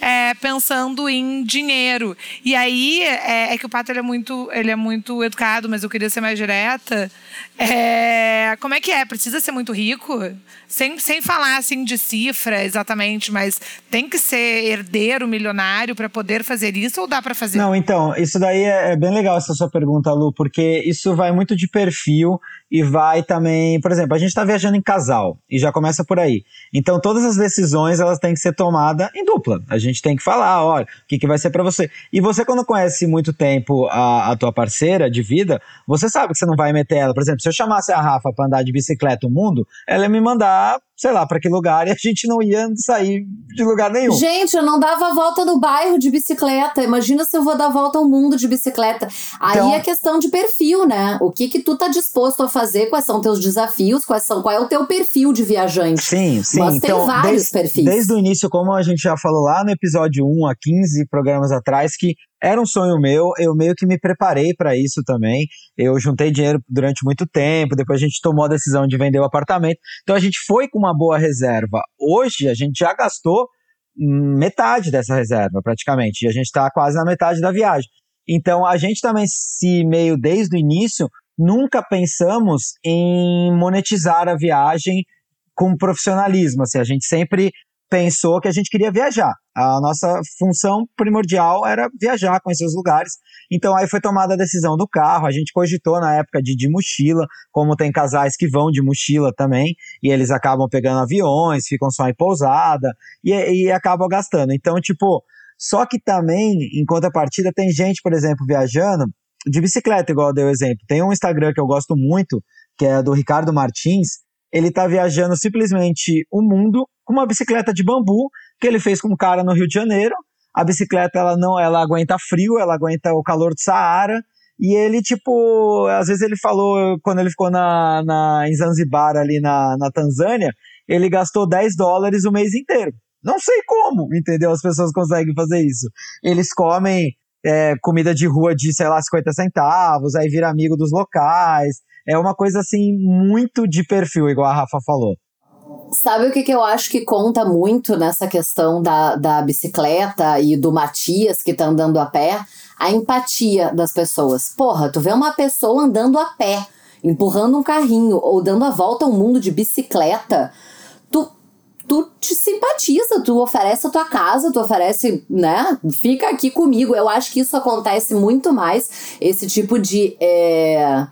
é, pensando em dinheiro. E aí é, é, que o Pato ele é, muito, ele é muito educado, mas eu queria ser mais direta. É, como é que é? Precisa ser muito rico? Sem, sem falar assim de cifra exatamente, mas tem que ser herdeiro, milionário para poder fazer isso ou dá para fazer? Não, então, isso daí é, é bem legal essa sua pergunta, Lu, porque isso vai muito de perfil e vai também, por exemplo, a gente está viajando em casal e já começa por aí. Então todas as decisões elas têm que ser tomadas em dupla. A gente tem que falar, olha, o que, que vai ser para você. E você quando conhece muito tempo a, a tua parceira de vida, você sabe que você não vai meter ela. Por exemplo, se eu chamasse a Rafa para andar de bicicleta o mundo, ela ia me mandar sei lá, para que lugar, e a gente não ia sair de lugar nenhum. Gente, eu não dava a volta no bairro de bicicleta. Imagina se eu vou dar a volta ao mundo de bicicleta. Aí então, é questão de perfil, né? O que que tu tá disposto a fazer, quais são teus desafios, quais são, qual é o teu perfil de viajante. Sim, sim. Mas então, tem vários desde, perfis. Desde o início, como a gente já falou lá no episódio 1 a 15 programas atrás, que era um sonho meu, eu meio que me preparei para isso também. Eu juntei dinheiro durante muito tempo, depois a gente tomou a decisão de vender o apartamento. Então a gente foi com uma boa reserva. Hoje a gente já gastou metade dessa reserva, praticamente, e a gente está quase na metade da viagem. Então a gente também se meio desde o início nunca pensamos em monetizar a viagem com profissionalismo, assim, a gente sempre pensou que a gente queria viajar. A nossa função primordial era viajar, conhecer os lugares. Então aí foi tomada a decisão do carro. A gente cogitou na época de, de mochila, como tem casais que vão de mochila também, e eles acabam pegando aviões, ficam só em pousada e, e acabam gastando. Então, tipo, só que também, em contrapartida, tem gente, por exemplo, viajando de bicicleta, igual eu dei o exemplo. Tem um Instagram que eu gosto muito, que é do Ricardo Martins. Ele tá viajando simplesmente o mundo com uma bicicleta de bambu que ele fez com um cara no Rio de Janeiro. A bicicleta ela não, ela aguenta frio, ela aguenta o calor do Saara. E ele, tipo, às vezes ele falou, quando ele ficou na, na, em Zanzibar, ali na, na Tanzânia, ele gastou 10 dólares o mês inteiro. Não sei como, entendeu? As pessoas conseguem fazer isso. Eles comem é, comida de rua de, sei lá, 50 centavos, aí vira amigo dos locais. É uma coisa, assim, muito de perfil, igual a Rafa falou. Sabe o que, que eu acho que conta muito nessa questão da, da bicicleta e do Matias que tá andando a pé? A empatia das pessoas. Porra, tu vê uma pessoa andando a pé, empurrando um carrinho ou dando a volta ao mundo de bicicleta, tu, tu te simpatiza, tu oferece a tua casa, tu oferece, né? Fica aqui comigo. Eu acho que isso acontece muito mais, esse tipo de. É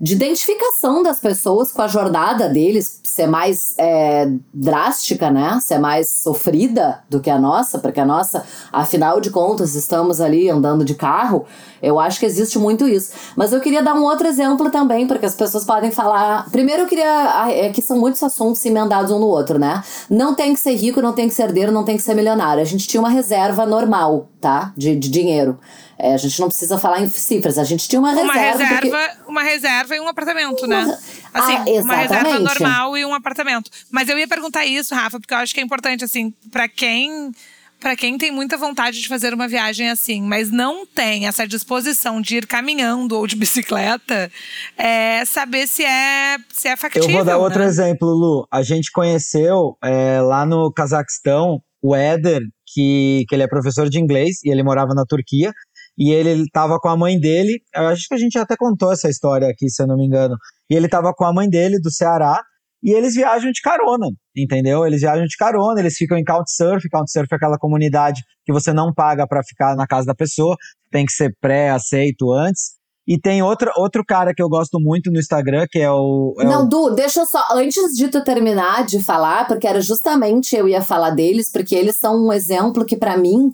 de identificação das pessoas com a jornada deles ser mais é, drástica, né? Ser mais sofrida do que a nossa, porque a nossa, afinal de contas, estamos ali andando de carro. Eu acho que existe muito isso. Mas eu queria dar um outro exemplo também, porque as pessoas podem falar. Primeiro, eu queria. É que são muitos assuntos emendados um no outro, né? Não tem que ser rico, não tem que ser herdeiro, não tem que ser milionário. A gente tinha uma reserva normal, tá? De, de dinheiro. É, a gente não precisa falar em cifras, a gente tinha uma reserva. Uma reserva, porque... uma reserva e um apartamento, né? Uma... Assim, ah, uma reserva normal e um apartamento. Mas eu ia perguntar isso, Rafa, porque eu acho que é importante, assim, para quem para quem tem muita vontade de fazer uma viagem assim, mas não tem essa disposição de ir caminhando ou de bicicleta, é saber se é, se é factível. Eu vou dar né? outro exemplo, Lu. A gente conheceu é, lá no Cazaquistão o Éder, que, que ele é professor de inglês e ele morava na Turquia e ele estava com a mãe dele. Eu acho que a gente até contou essa história aqui, se eu não me engano. E ele estava com a mãe dele do Ceará. e eles viajam de carona, entendeu? Eles viajam de carona, eles ficam em Couchsurf, Couchsurf é aquela comunidade que você não paga para ficar na casa da pessoa, tem que ser pré-aceito antes. E tem outro, outro cara que eu gosto muito no Instagram, que é o. É não, o... Du, deixa só. Antes de tu terminar de falar, porque era justamente eu ia falar deles, porque eles são um exemplo que para mim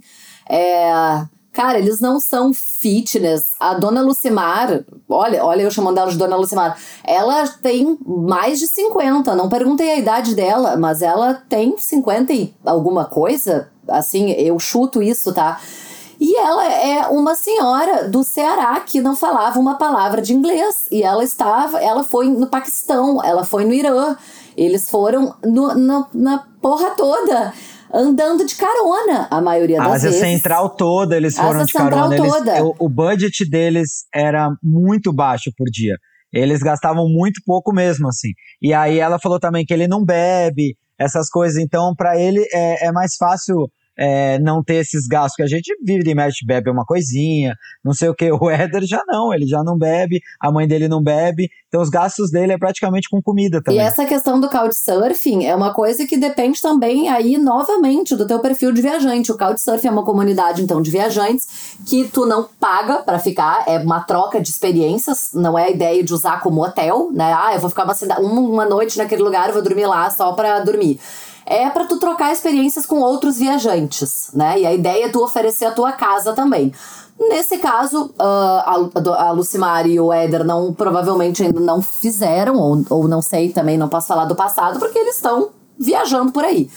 é. Cara, eles não são fitness. A dona Lucimar, olha, olha eu chamando ela de dona Lucimar, ela tem mais de 50. Não perguntei a idade dela, mas ela tem 50 e alguma coisa. Assim, eu chuto isso, tá? E ela é uma senhora do Ceará que não falava uma palavra de inglês. E ela estava, ela foi no Paquistão, ela foi no Irã. Eles foram no, no, na porra toda andando de carona a maioria das a Ásia vezes. Central toda eles foram Ásia de carona. Central Eles, toda. o, o budget deles era muito baixo por dia. Eles gastavam muito pouco mesmo, assim. E aí ela falou também que ele não bebe, essas coisas. Então, para ele é, é mais fácil é, não ter esses gastos que a gente vive de médico, bebe uma coisinha, não sei o que. [LAUGHS] O Éder já não, ele já não bebe, a mãe dele não bebe, então os gastos dele é praticamente com comida também. E essa questão do couchsurfing é uma coisa que depende também aí novamente do teu perfil de viajante. O couchsurfing é uma comunidade então de viajantes que tu não paga para ficar, é uma troca de experiências, não é a ideia de usar como hotel, né? Ah, eu vou ficar uma, uma noite naquele lugar, eu vou dormir lá só para dormir é para tu trocar experiências com outros viajantes, né? E a ideia é tu oferecer a tua casa também. Nesse caso, uh, a, a Lucimar e o Éder não, provavelmente ainda não fizeram, ou, ou não sei, também não posso falar do passado, porque eles estão viajando por aí.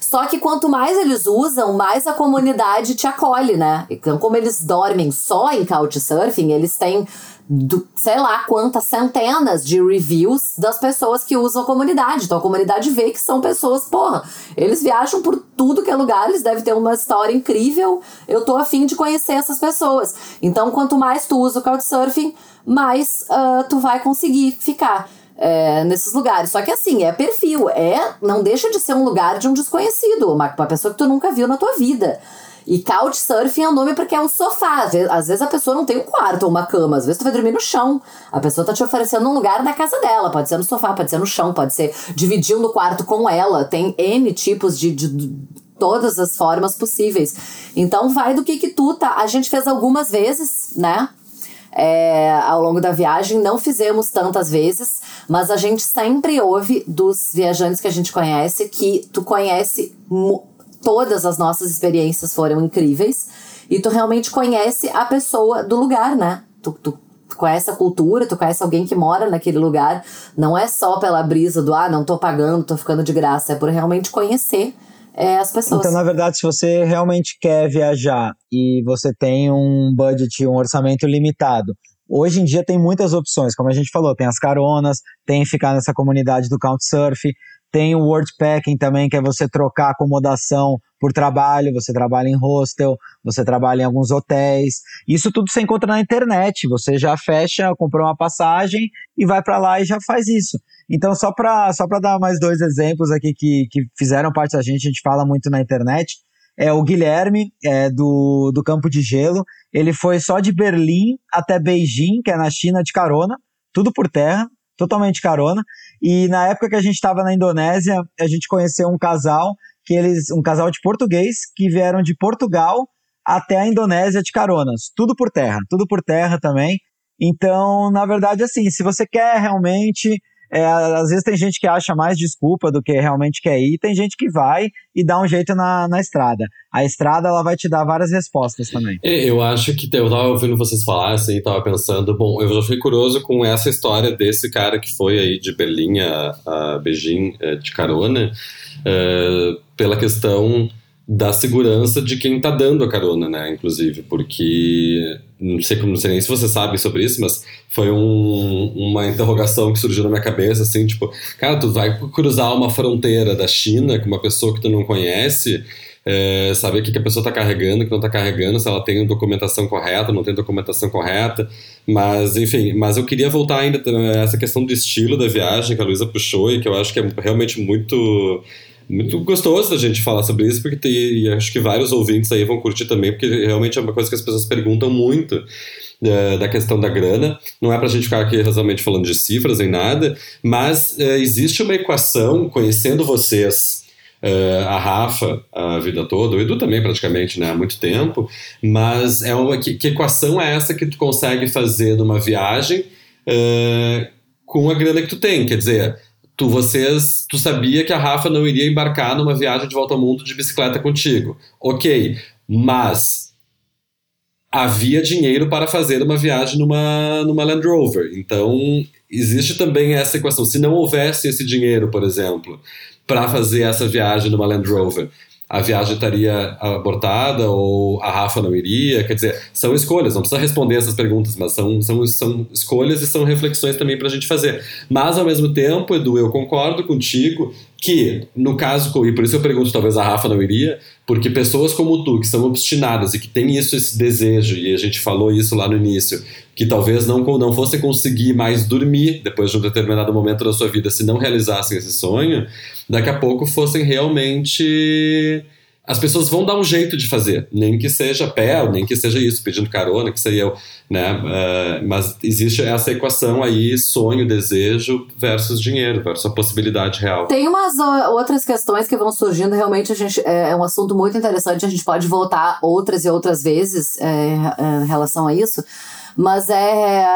Só que quanto mais eles usam, mais a comunidade te acolhe, né? Então, como eles dormem só em Couchsurfing, eles têm do, sei lá quantas centenas de reviews das pessoas que usam a comunidade. Então a comunidade vê que são pessoas, porra, eles viajam por tudo que é lugar, eles devem ter uma história incrível. Eu tô afim de conhecer essas pessoas. Então, quanto mais tu usa o Couchsurfing, mais uh, tu vai conseguir ficar. É, nesses lugares. Só que assim, é perfil, é não deixa de ser um lugar de um desconhecido, uma, uma pessoa que tu nunca viu na tua vida. E couchsurfing é um nome porque é um sofá. Às vezes a pessoa não tem um quarto ou uma cama, às vezes tu vai dormir no chão. A pessoa tá te oferecendo um lugar na casa dela. Pode ser no sofá, pode ser no chão, pode ser dividindo o quarto com ela. Tem N tipos de, de, todas as formas possíveis. Então vai do que que tu tá. A gente fez algumas vezes, né? É, ao longo da viagem, não fizemos tantas vezes, mas a gente sempre ouve dos viajantes que a gente conhece que tu conhece todas as nossas experiências foram incríveis e tu realmente conhece a pessoa do lugar, né? Tu, tu, tu conhece a cultura, tu conhece alguém que mora naquele lugar. Não é só pela brisa do ah, não tô pagando, tô ficando de graça, é por realmente conhecer é, as pessoas. Então, na verdade, se você realmente quer viajar e você tem um budget, um orçamento limitado, hoje em dia tem muitas opções, como a gente falou, tem as caronas, tem ficar nessa comunidade do Couchsurf, tem o Wordpacking também, que é você trocar acomodação por trabalho, você trabalha em hostel, você trabalha em alguns hotéis. Isso tudo você encontra na internet. Você já fecha, comprou uma passagem e vai para lá e já faz isso. Então, só para só dar mais dois exemplos aqui que, que fizeram parte da gente, a gente fala muito na internet. É o Guilherme, é, do, do Campo de Gelo. Ele foi só de Berlim até Beijing, que é na China, de carona, tudo por terra totalmente carona. E na época que a gente estava na Indonésia, a gente conheceu um casal que eles, um casal de português que vieram de Portugal até a Indonésia de caronas, tudo por terra, tudo por terra também. Então, na verdade, assim, se você quer realmente é, às vezes tem gente que acha mais desculpa do que realmente quer ir, tem gente que vai e dá um jeito na, na estrada. A estrada ela vai te dar várias respostas também. É, eu acho que eu tava ouvindo vocês falar assim, tava pensando, bom, eu já fiquei curioso com essa história desse cara que foi aí de Berlim a, a Beijing é, de carona, é, pela questão da segurança de quem está dando a carona, né? Inclusive, porque não sei, não sei nem se você sabe sobre isso, mas foi um, uma interrogação que surgiu na minha cabeça, assim, tipo, cara, tu vai cruzar uma fronteira da China com uma pessoa que tu não conhece, é, saber o que, que a pessoa está carregando, que não está carregando, se ela tem documentação correta, não tem documentação correta, mas enfim, mas eu queria voltar ainda a essa questão do estilo da viagem que a Luísa puxou e que eu acho que é realmente muito muito gostoso da gente falar sobre isso, porque tem, e acho que vários ouvintes aí vão curtir também, porque realmente é uma coisa que as pessoas perguntam muito é, da questão da grana. Não é para a gente ficar aqui realmente falando de cifras nem nada, mas é, existe uma equação, conhecendo vocês, é, a Rafa a vida toda, o Edu também praticamente, né, há muito tempo, mas é uma, que, que equação é essa que tu consegue fazer numa viagem é, com a grana que tu tem? Quer dizer, tu vocês, tu sabia que a Rafa não iria embarcar numa viagem de volta ao mundo de bicicleta contigo. Ok, mas havia dinheiro para fazer uma viagem numa, numa Land Rover. Então, existe também essa equação. Se não houvesse esse dinheiro, por exemplo, para fazer essa viagem numa Land Rover, a viagem estaria abortada ou a Rafa não iria? Quer dizer, são escolhas, não precisa responder essas perguntas, mas são, são, são escolhas e são reflexões também para a gente fazer. Mas, ao mesmo tempo, Edu, eu concordo contigo que, no caso, e por isso eu pergunto, talvez a Rafa não iria, porque pessoas como tu, que são obstinadas e que têm isso, esse desejo, e a gente falou isso lá no início, que talvez não, não fossem conseguir mais dormir depois de um determinado momento da sua vida se não realizassem esse sonho, daqui a pouco fossem realmente as pessoas vão dar um jeito de fazer, nem que seja pé, nem que seja isso, pedindo carona, que seria eu, né? Uh, mas existe essa equação aí, sonho, desejo versus dinheiro, versus a possibilidade real. Tem umas outras questões que vão surgindo, realmente a gente, é, é um assunto muito interessante, a gente pode voltar outras e outras vezes é, em relação a isso. Mas é.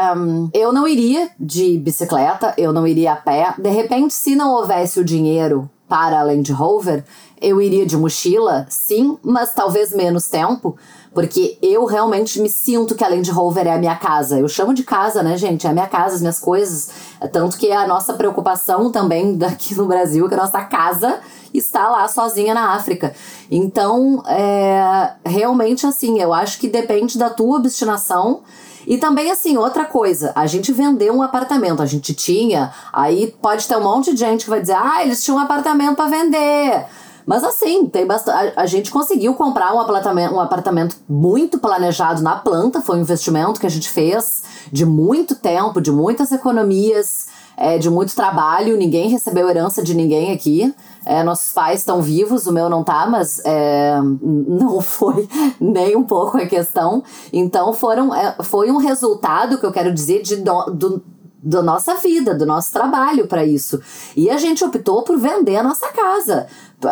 Eu não iria de bicicleta, eu não iria a pé. De repente, se não houvesse o dinheiro para a Land Rover, eu iria de mochila, sim, mas talvez menos tempo, porque eu realmente me sinto que a Land Rover é a minha casa. Eu chamo de casa, né, gente? É a minha casa, as minhas coisas. Tanto que é a nossa preocupação também [LAUGHS] daqui no Brasil, é que a nossa casa está lá sozinha na África. Então, é, realmente assim, eu acho que depende da tua obstinação. E também, assim, outra coisa, a gente vendeu um apartamento, a gente tinha, aí pode ter um monte de gente que vai dizer, ah, eles tinham um apartamento para vender. Mas assim, tem. A, a, gente conseguiu comprar um apartamento, um apartamento muito planejado na planta. Foi um investimento que a gente fez de muito tempo, de muitas economias, é, de muito trabalho. Ninguém recebeu herança de ninguém aqui. É, nossos pais estão vivos, o meu não tá, mas é, [LAUGHS] não foi nem um pouco a questão. Então foram, é, foi um resultado que eu quero dizer de do, do da nossa vida, do nosso trabalho para isso. E a gente optou por vender a nossa casa.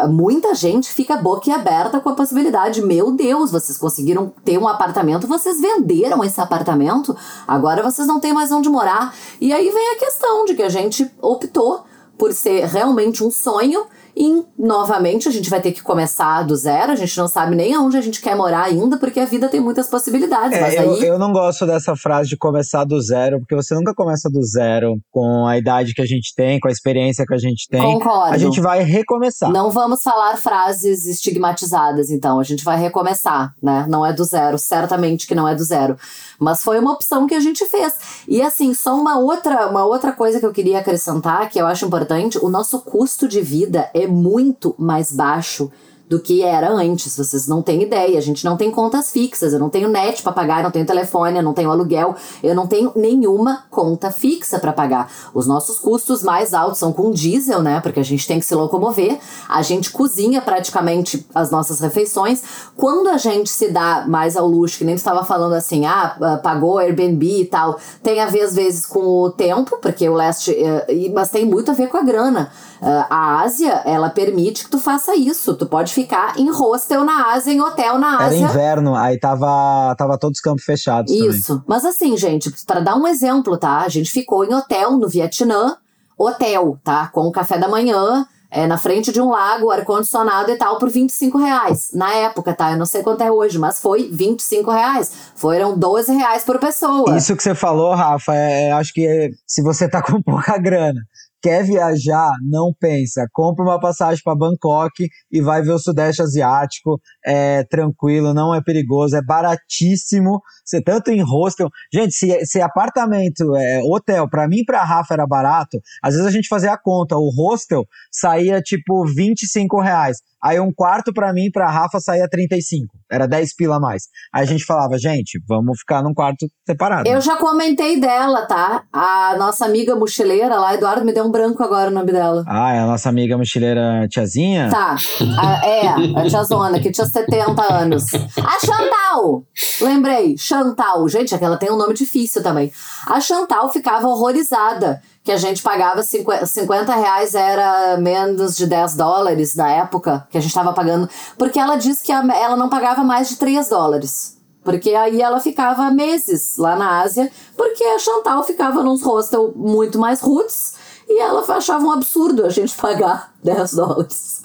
Muita gente fica boquiaberta com a possibilidade: meu Deus, vocês conseguiram ter um apartamento, vocês venderam esse apartamento, agora vocês não têm mais onde morar. E aí vem a questão de que a gente optou por ser realmente um sonho e novamente a gente vai ter que começar do zero, a gente não sabe nem aonde a gente quer morar ainda, porque a vida tem muitas possibilidades. É, eu, aí... eu não gosto dessa frase de começar do zero, porque você nunca começa do zero com a idade que a gente tem, com a experiência que a gente tem. Concordo. A gente vai recomeçar. Não vamos falar frases estigmatizadas, então. A gente vai recomeçar, né? Não é do zero, certamente que não é do zero. Mas foi uma opção que a gente fez. E assim, só uma outra, uma outra coisa que eu queria acrescentar, que eu acho importante: o nosso custo de vida é muito mais baixo do que era antes. Vocês não têm ideia. A gente não tem contas fixas. Eu não tenho net para pagar, eu não tenho telefone, eu não tenho aluguel, eu não tenho nenhuma conta fixa para pagar. Os nossos custos mais altos são com diesel, né? Porque a gente tem que se locomover. A gente cozinha praticamente as nossas refeições. Quando a gente se dá mais ao luxo, que nem estava falando assim, ah, ah, pagou Airbnb e tal, tem a ver às vezes com o tempo, porque o leste, eh, mas tem muito a ver com a grana. Ah, a Ásia, ela permite que tu faça isso. Tu pode ficar em hostel na Ásia, em hotel na Ásia. Era inverno, aí tava, tava todos os campos fechados. Isso. Também. Mas assim, gente, para dar um exemplo, tá? A gente ficou em hotel no Vietnã, hotel, tá? Com o café da manhã, é, na frente de um lago, ar-condicionado e tal, por 25 reais. Na época, tá? Eu não sei quanto é hoje, mas foi 25 reais. Foram 12 reais por pessoa. Isso que você falou, Rafa, é, acho que é, se você tá com [LAUGHS] pouca grana quer viajar, não pensa. Compra uma passagem para Bangkok e vai ver o Sudeste Asiático. É tranquilo, não é perigoso, é baratíssimo. Você tanto em hostel. Gente, se, se apartamento, é, hotel, para mim e pra Rafa era barato, às vezes a gente fazia a conta. O hostel saía tipo 25 reais. Aí um quarto pra mim pra Rafa saía 35. Era 10 pila a mais. Aí a gente falava, gente, vamos ficar num quarto separado. Eu já comentei dela, tá? A nossa amiga mochileira lá, Eduardo, me deu um branco agora o nome dela. Ah, é a nossa amiga mochileira tiazinha? Tá, a, é, a tiazona, que tinha 70 anos. A Chantal! Lembrei, Chantal. Gente, aquela tem um nome difícil também. A Chantal ficava horrorizada que a gente pagava 50, 50 reais era menos de 10 dólares na época que a gente estava pagando, porque ela disse que ela não pagava mais de 3 dólares. Porque aí ela ficava meses lá na Ásia, porque a Chantal ficava nos hostel muito mais roots e ela achava um absurdo a gente [LAUGHS] pagar 10 dólares.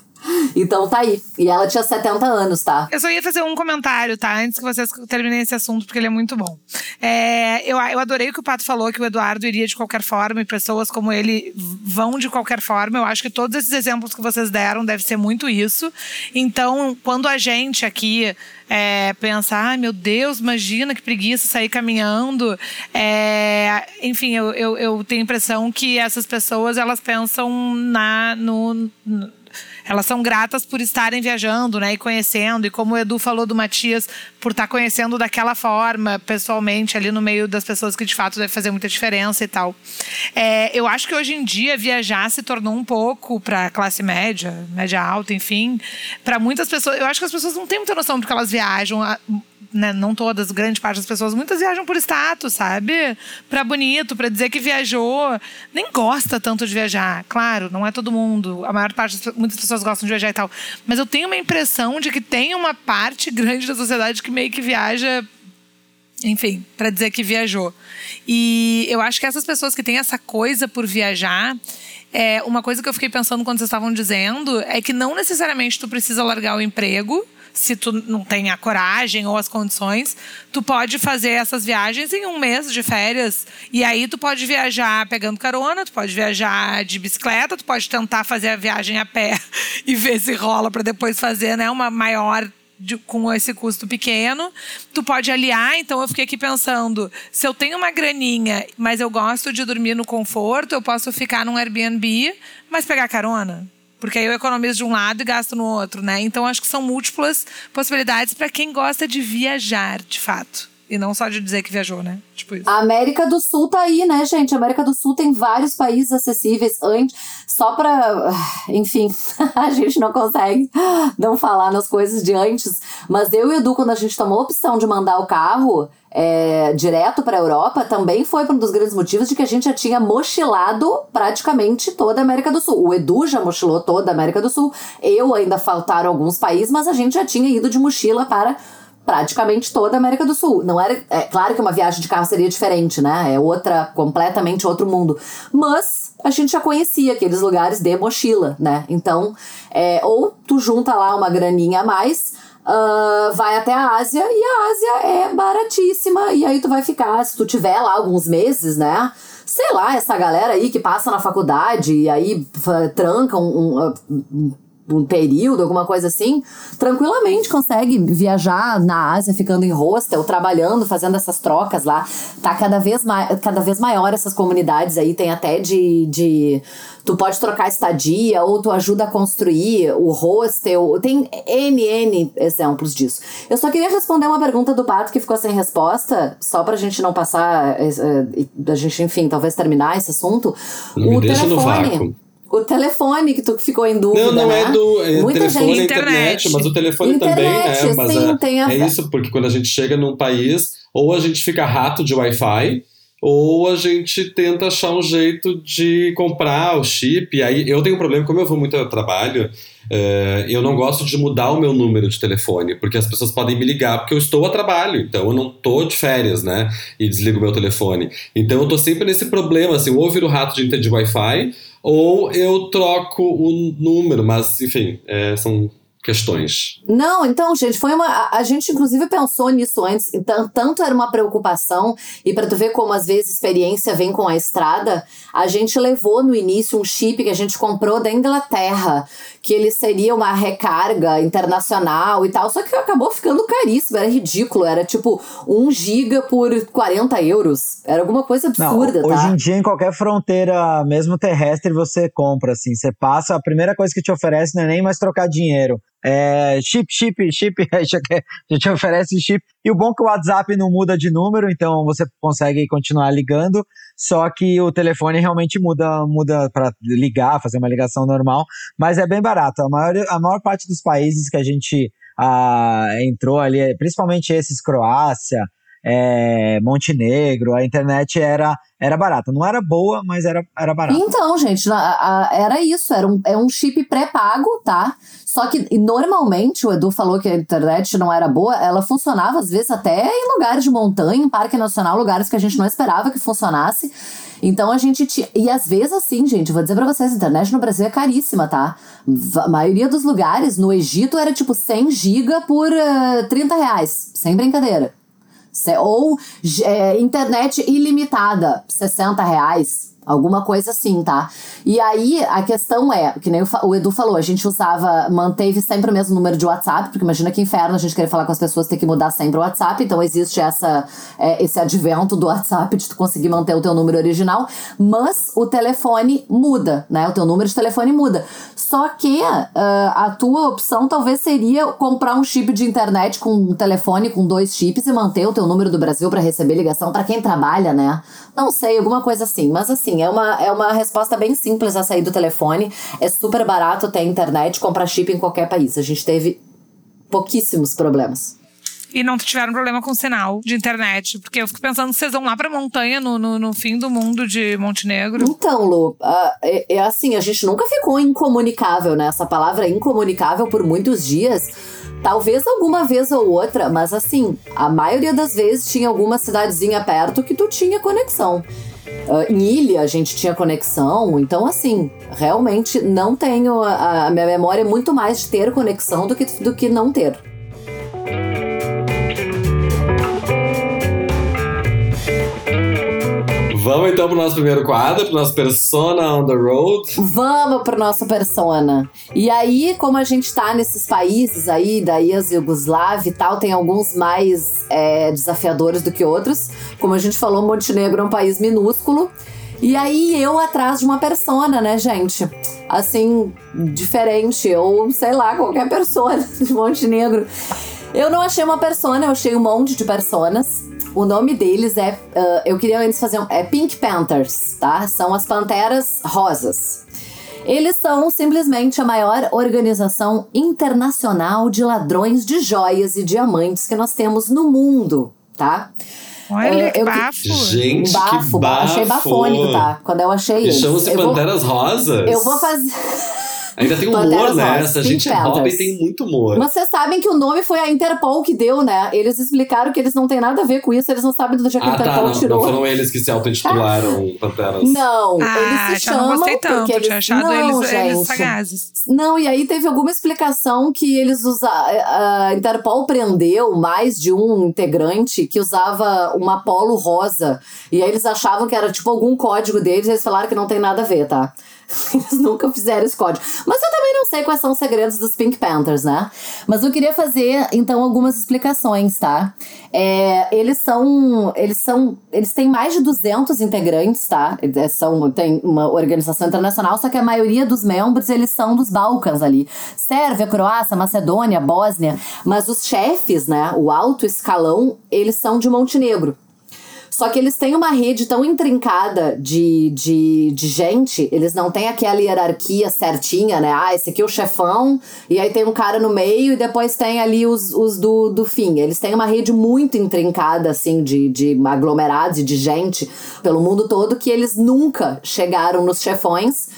Então tá aí. E ela tinha 70 anos, tá? Eu só ia fazer um comentário, tá? Antes que vocês terminem esse assunto, porque ele é muito bom. É, eu, eu adorei o que o Pato falou, que o Eduardo iria de qualquer forma e pessoas como ele vão de qualquer forma. Eu acho que todos esses exemplos que vocês deram deve ser muito isso. Então, quando a gente aqui é, pensa, ai meu Deus, imagina que preguiça sair caminhando. É, enfim, eu, eu, eu tenho a impressão que essas pessoas elas pensam na, no, no elas são gratas por estarem viajando, né, e conhecendo. E como o Edu falou do Matias, por estar conhecendo daquela forma, pessoalmente, ali no meio das pessoas que de fato deve fazer muita diferença e tal. É, eu acho que hoje em dia viajar se tornou um pouco para classe média, média alta, enfim, para muitas pessoas. Eu acho que as pessoas não têm muita noção porque elas viajam né, não todas, grande parte das pessoas, muitas viajam por status, sabe? Pra bonito, pra dizer que viajou. Nem gosta tanto de viajar. Claro, não é todo mundo. A maior parte, muitas pessoas gostam de viajar e tal. Mas eu tenho uma impressão de que tem uma parte grande da sociedade que meio que viaja enfim, para dizer que viajou. E eu acho que essas pessoas que têm essa coisa por viajar, é, uma coisa que eu fiquei pensando quando vocês estavam dizendo é que não necessariamente tu precisa largar o emprego se tu não tem a coragem ou as condições, tu pode fazer essas viagens em um mês de férias. E aí tu pode viajar pegando carona, tu pode viajar de bicicleta, tu pode tentar fazer a viagem a pé [LAUGHS] e ver se rola para depois fazer né, uma maior de, com esse custo pequeno. Tu pode aliar, então eu fiquei aqui pensando, se eu tenho uma graninha, mas eu gosto de dormir no conforto, eu posso ficar num Airbnb, mas pegar carona. Porque aí eu economizo de um lado e gasto no outro, né? Então acho que são múltiplas possibilidades para quem gosta de viajar, de fato. E não só de dizer que viajou, né? Tipo isso. A América do Sul tá aí, né, gente? A América do Sul tem vários países acessíveis antes. Só pra. [SIGHS] Enfim, [LAUGHS] a gente não consegue [LAUGHS] não falar nas coisas de antes. Mas eu e o Edu, quando a gente tomou a opção de mandar o carro é, direto para a Europa, também foi um dos grandes motivos de que a gente já tinha mochilado praticamente toda a América do Sul. O Edu já mochilou toda a América do Sul. Eu ainda faltaram alguns países, mas a gente já tinha ido de mochila para praticamente toda a América do Sul. Não era, é claro que uma viagem de carro seria diferente, né? É outra, completamente outro mundo. Mas a gente já conhecia aqueles lugares de mochila, né? Então, é, ou tu junta lá uma graninha a mais, uh, vai até a Ásia e a Ásia é baratíssima e aí tu vai ficar, se tu tiver lá alguns meses, né? Sei lá, essa galera aí que passa na faculdade e aí tranca um, um, um um período, alguma coisa assim, tranquilamente consegue viajar na Ásia, ficando em hostel, trabalhando, fazendo essas trocas lá. Tá cada vez, mais, cada vez maior essas comunidades aí, tem até de, de. Tu pode trocar estadia, ou tu ajuda a construir o hostel. Tem N, N exemplos disso. Eu só queria responder uma pergunta do Pato que ficou sem resposta, só pra gente não passar. A gente, enfim, talvez terminar esse assunto. Não o me deixa telefone. no vácuo. O telefone que tu ficou em dúvida. Não, não né? é do. É Muita telefone gente... é internet, mas o telefone internet, também, né? Mas sim, é, tem a... é isso, porque quando a gente chega num país, ou a gente fica rato de Wi-Fi, ou a gente tenta achar um jeito de comprar o chip. E aí eu tenho um problema, como eu vou muito ao trabalho, é, eu não gosto de mudar o meu número de telefone, porque as pessoas podem me ligar porque eu estou a trabalho, então eu não estou de férias, né? E desligo o meu telefone. Então eu estou sempre nesse problema, assim, ou viro rato de, de Wi-Fi ou eu troco o número, mas enfim, é, são questões. Não, então, gente, foi uma. A, a, gente, inclusive, pensou nisso antes. Então, tanto era uma preocupação, e para tu ver como às vezes experiência vem com a estrada, a gente levou no início um chip que a gente comprou da Inglaterra, que ele seria uma recarga internacional e tal, só que acabou ficando caríssimo, era ridículo, era tipo 1 giga por 40 euros, era alguma coisa absurda, Não, tá? Hoje em dia, em qualquer fronteira, mesmo terrestre, você compra, assim, você passa, a primeira coisa que te oferece não é nem mais trocar dinheiro, é chip, chip, chip, [LAUGHS] aí já, quer- já te oferece chip. E o bom é que o WhatsApp não muda de número, então você consegue continuar ligando, só que o telefone realmente muda, muda para ligar, fazer uma ligação normal, mas é bem barato. A maior, a maior parte dos países que a gente ah, entrou ali, principalmente esses, Croácia, é, Montenegro, a internet era, era barata. Não era boa, mas era, era barata. Então, gente, a- a- era isso, era um, é um chip pré-pago, tá? Só que normalmente o Edu falou que a internet não era boa, ela funcionava às vezes até em lugares de montanha, em parque nacional, lugares que a gente não esperava que funcionasse. Então a gente tinha. E às vezes, assim, gente, vou dizer pra vocês: a internet no Brasil é caríssima, tá? A maioria dos lugares, no Egito, era tipo 100 giga por eh, 30 reais, sem brincadeira. Ou é, internet ilimitada, 60 reais. Alguma coisa assim, tá? E aí, a questão é, que nem o Edu falou, a gente usava, manteve sempre o mesmo número de WhatsApp, porque imagina que inferno a gente querer falar com as pessoas, ter que mudar sempre o WhatsApp, então existe essa, é, esse advento do WhatsApp de tu conseguir manter o teu número original, mas o telefone muda, né? O teu número de telefone muda. Só que ah, a tua opção talvez seria comprar um chip de internet com um telefone com dois chips e manter o teu número do Brasil para receber ligação para quem trabalha, né? Não sei, alguma coisa assim. Mas assim, é uma, é uma resposta bem simples a sair do telefone. É super barato ter internet, comprar chip em qualquer país. A gente teve pouquíssimos problemas. E não tiveram problema com sinal de internet. Porque eu fico pensando que vocês vão lá pra montanha no, no, no fim do mundo de Montenegro. Então, Lu, ah, é, é assim, a gente nunca ficou incomunicável, né? Essa palavra incomunicável por muitos dias. Talvez alguma vez ou outra, mas assim, a maioria das vezes tinha alguma cidadezinha perto que tu tinha conexão. Ah, em ilha a gente tinha conexão, então assim, realmente não tenho. A, a minha memória é muito mais de ter conexão do que, do que não ter. Vamos então pro nosso primeiro quadro, pro nosso Persona on the Road. Vamos pro nosso persona. E aí, como a gente tá nesses países aí, da ex-Yugoslávia e tal, tem alguns mais é, desafiadores do que outros. Como a gente falou, Montenegro é um país minúsculo. E aí, eu atrás de uma persona, né, gente? Assim, diferente, ou sei lá, qualquer [LAUGHS] persona de Montenegro. Eu não achei uma persona, eu achei um monte de personas. O nome deles é. ah, eu queria antes fazer um. É Pink Panthers, tá? São as Panteras Rosas. Eles são simplesmente a maior organização internacional de ladrões de joias e diamantes que nós temos no mundo, tá? Olha, É, que eu que- bafo. Gente, bafo, que bafo. achei bafônico, tá? Quando eu achei isso. chamam-se eu vou, Panteras Rosas. eu vou fazer. [LAUGHS] Ainda tem humor Panteras nessa. A Pink gente Panthers. e tem muito humor. Mas vocês sabem que o nome foi a Interpol que deu, né? Eles explicaram que eles não têm nada a ver com isso, eles não sabem do dia que a ah, tá. Interpol Não, tirou. não foram eles que se auto-intitularam [LAUGHS] Panteras. Não, Ah, eles se já não chamam gostei tanto. porque eles Tinha achado não, eles, gente. eles sagazes. Não, e aí teve alguma explicação que eles usaram. A Interpol prendeu mais de um integrante que usava uma polo rosa. E aí eles achavam que era tipo algum código deles, e eles falaram que não tem nada a ver, tá? [LAUGHS] Eles nunca fizeram esse código. Mas eu também não sei quais são os segredos dos Pink Panthers, né? Mas eu queria fazer, então, algumas explicações, tá? É, eles são. Eles são. Eles têm mais de 200 integrantes, tá? Eles são, tem uma organização internacional, só que a maioria dos membros, eles são dos Balcãs ali. Sérvia, Croácia, Macedônia, Bósnia. Mas os chefes, né? O alto escalão, eles são de Montenegro. Só que eles têm uma rede tão intrincada de, de, de gente, eles não têm aquela hierarquia certinha, né? Ah, esse aqui é o chefão, e aí tem um cara no meio, e depois tem ali os, os do, do fim. Eles têm uma rede muito intrincada, assim, de, de aglomerados e de gente pelo mundo todo, que eles nunca chegaram nos chefões.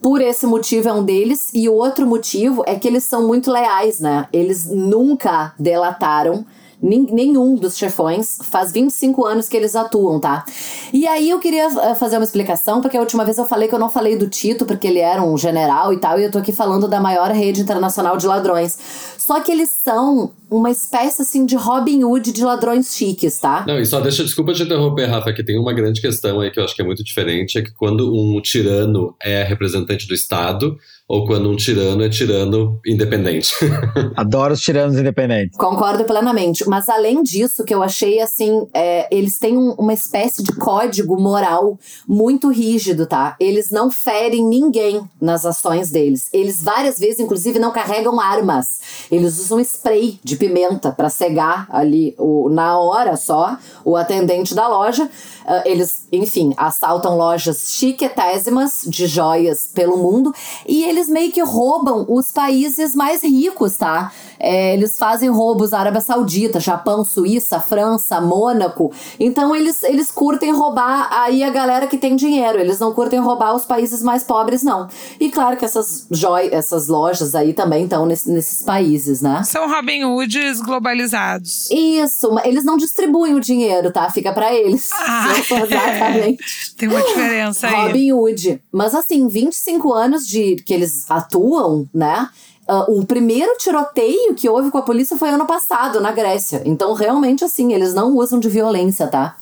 Por esse motivo é um deles, e o outro motivo é que eles são muito leais, né? Eles nunca delataram nenhum dos chefões. Faz 25 anos que eles atuam, tá? E aí eu queria eh, fazer uma explicação, porque a última vez eu falei que eu não falei do Tito, porque ele era um general e tal, e eu tô aqui falando da maior rede internacional de ladrões. Só que eles são uma espécie assim de Robin Hood de ladrões chiques, tá? Não, e só deixa, desculpa te interromper, Rafa, que tem uma grande questão aí que eu acho que é muito diferente, é que quando um tirano é representante do Estado, ou quando um tirano é tirano independente. [LAUGHS] Adoro os tiranos independentes. Concordo plenamente. Mas além disso, que eu achei assim, é, eles têm um- uma espécie de código moral muito rígido, tá? Eles não ferem ninguém nas ações deles. Eles várias vezes, inclusive, não carregam armas. Eles usam spray de pimenta pra cegar ali o, na hora só o atendente da loja. Ah, eles, enfim, assaltam lojas chiquetésimas de joias pelo mundo e eles meio que roubam os países mais ricos, tá? É, eles fazem roubos Arábia Saudita, Japão, Suíça, França, Mônaco. Então eles, eles curtem roubar aí a galera que tem dinheiro. Eles não curtem roubar os países mais pobres, não. E claro que essas essas lojas aí também estão nesse- nesses países, né? São Robin Hoods globalizados. Isso, eles não distribuem o dinheiro, tá? Fica pra eles. Ah. [LAUGHS] Exatamente. [LAUGHS] Tem uma diferença aí. Robin Hood. Mas assim, 25 anos de que eles atuam, né? Ah, o primeiro tiroteio que houve com a polícia foi ano passado, na Grécia. Então, realmente, assim, eles não usam de violência, tá?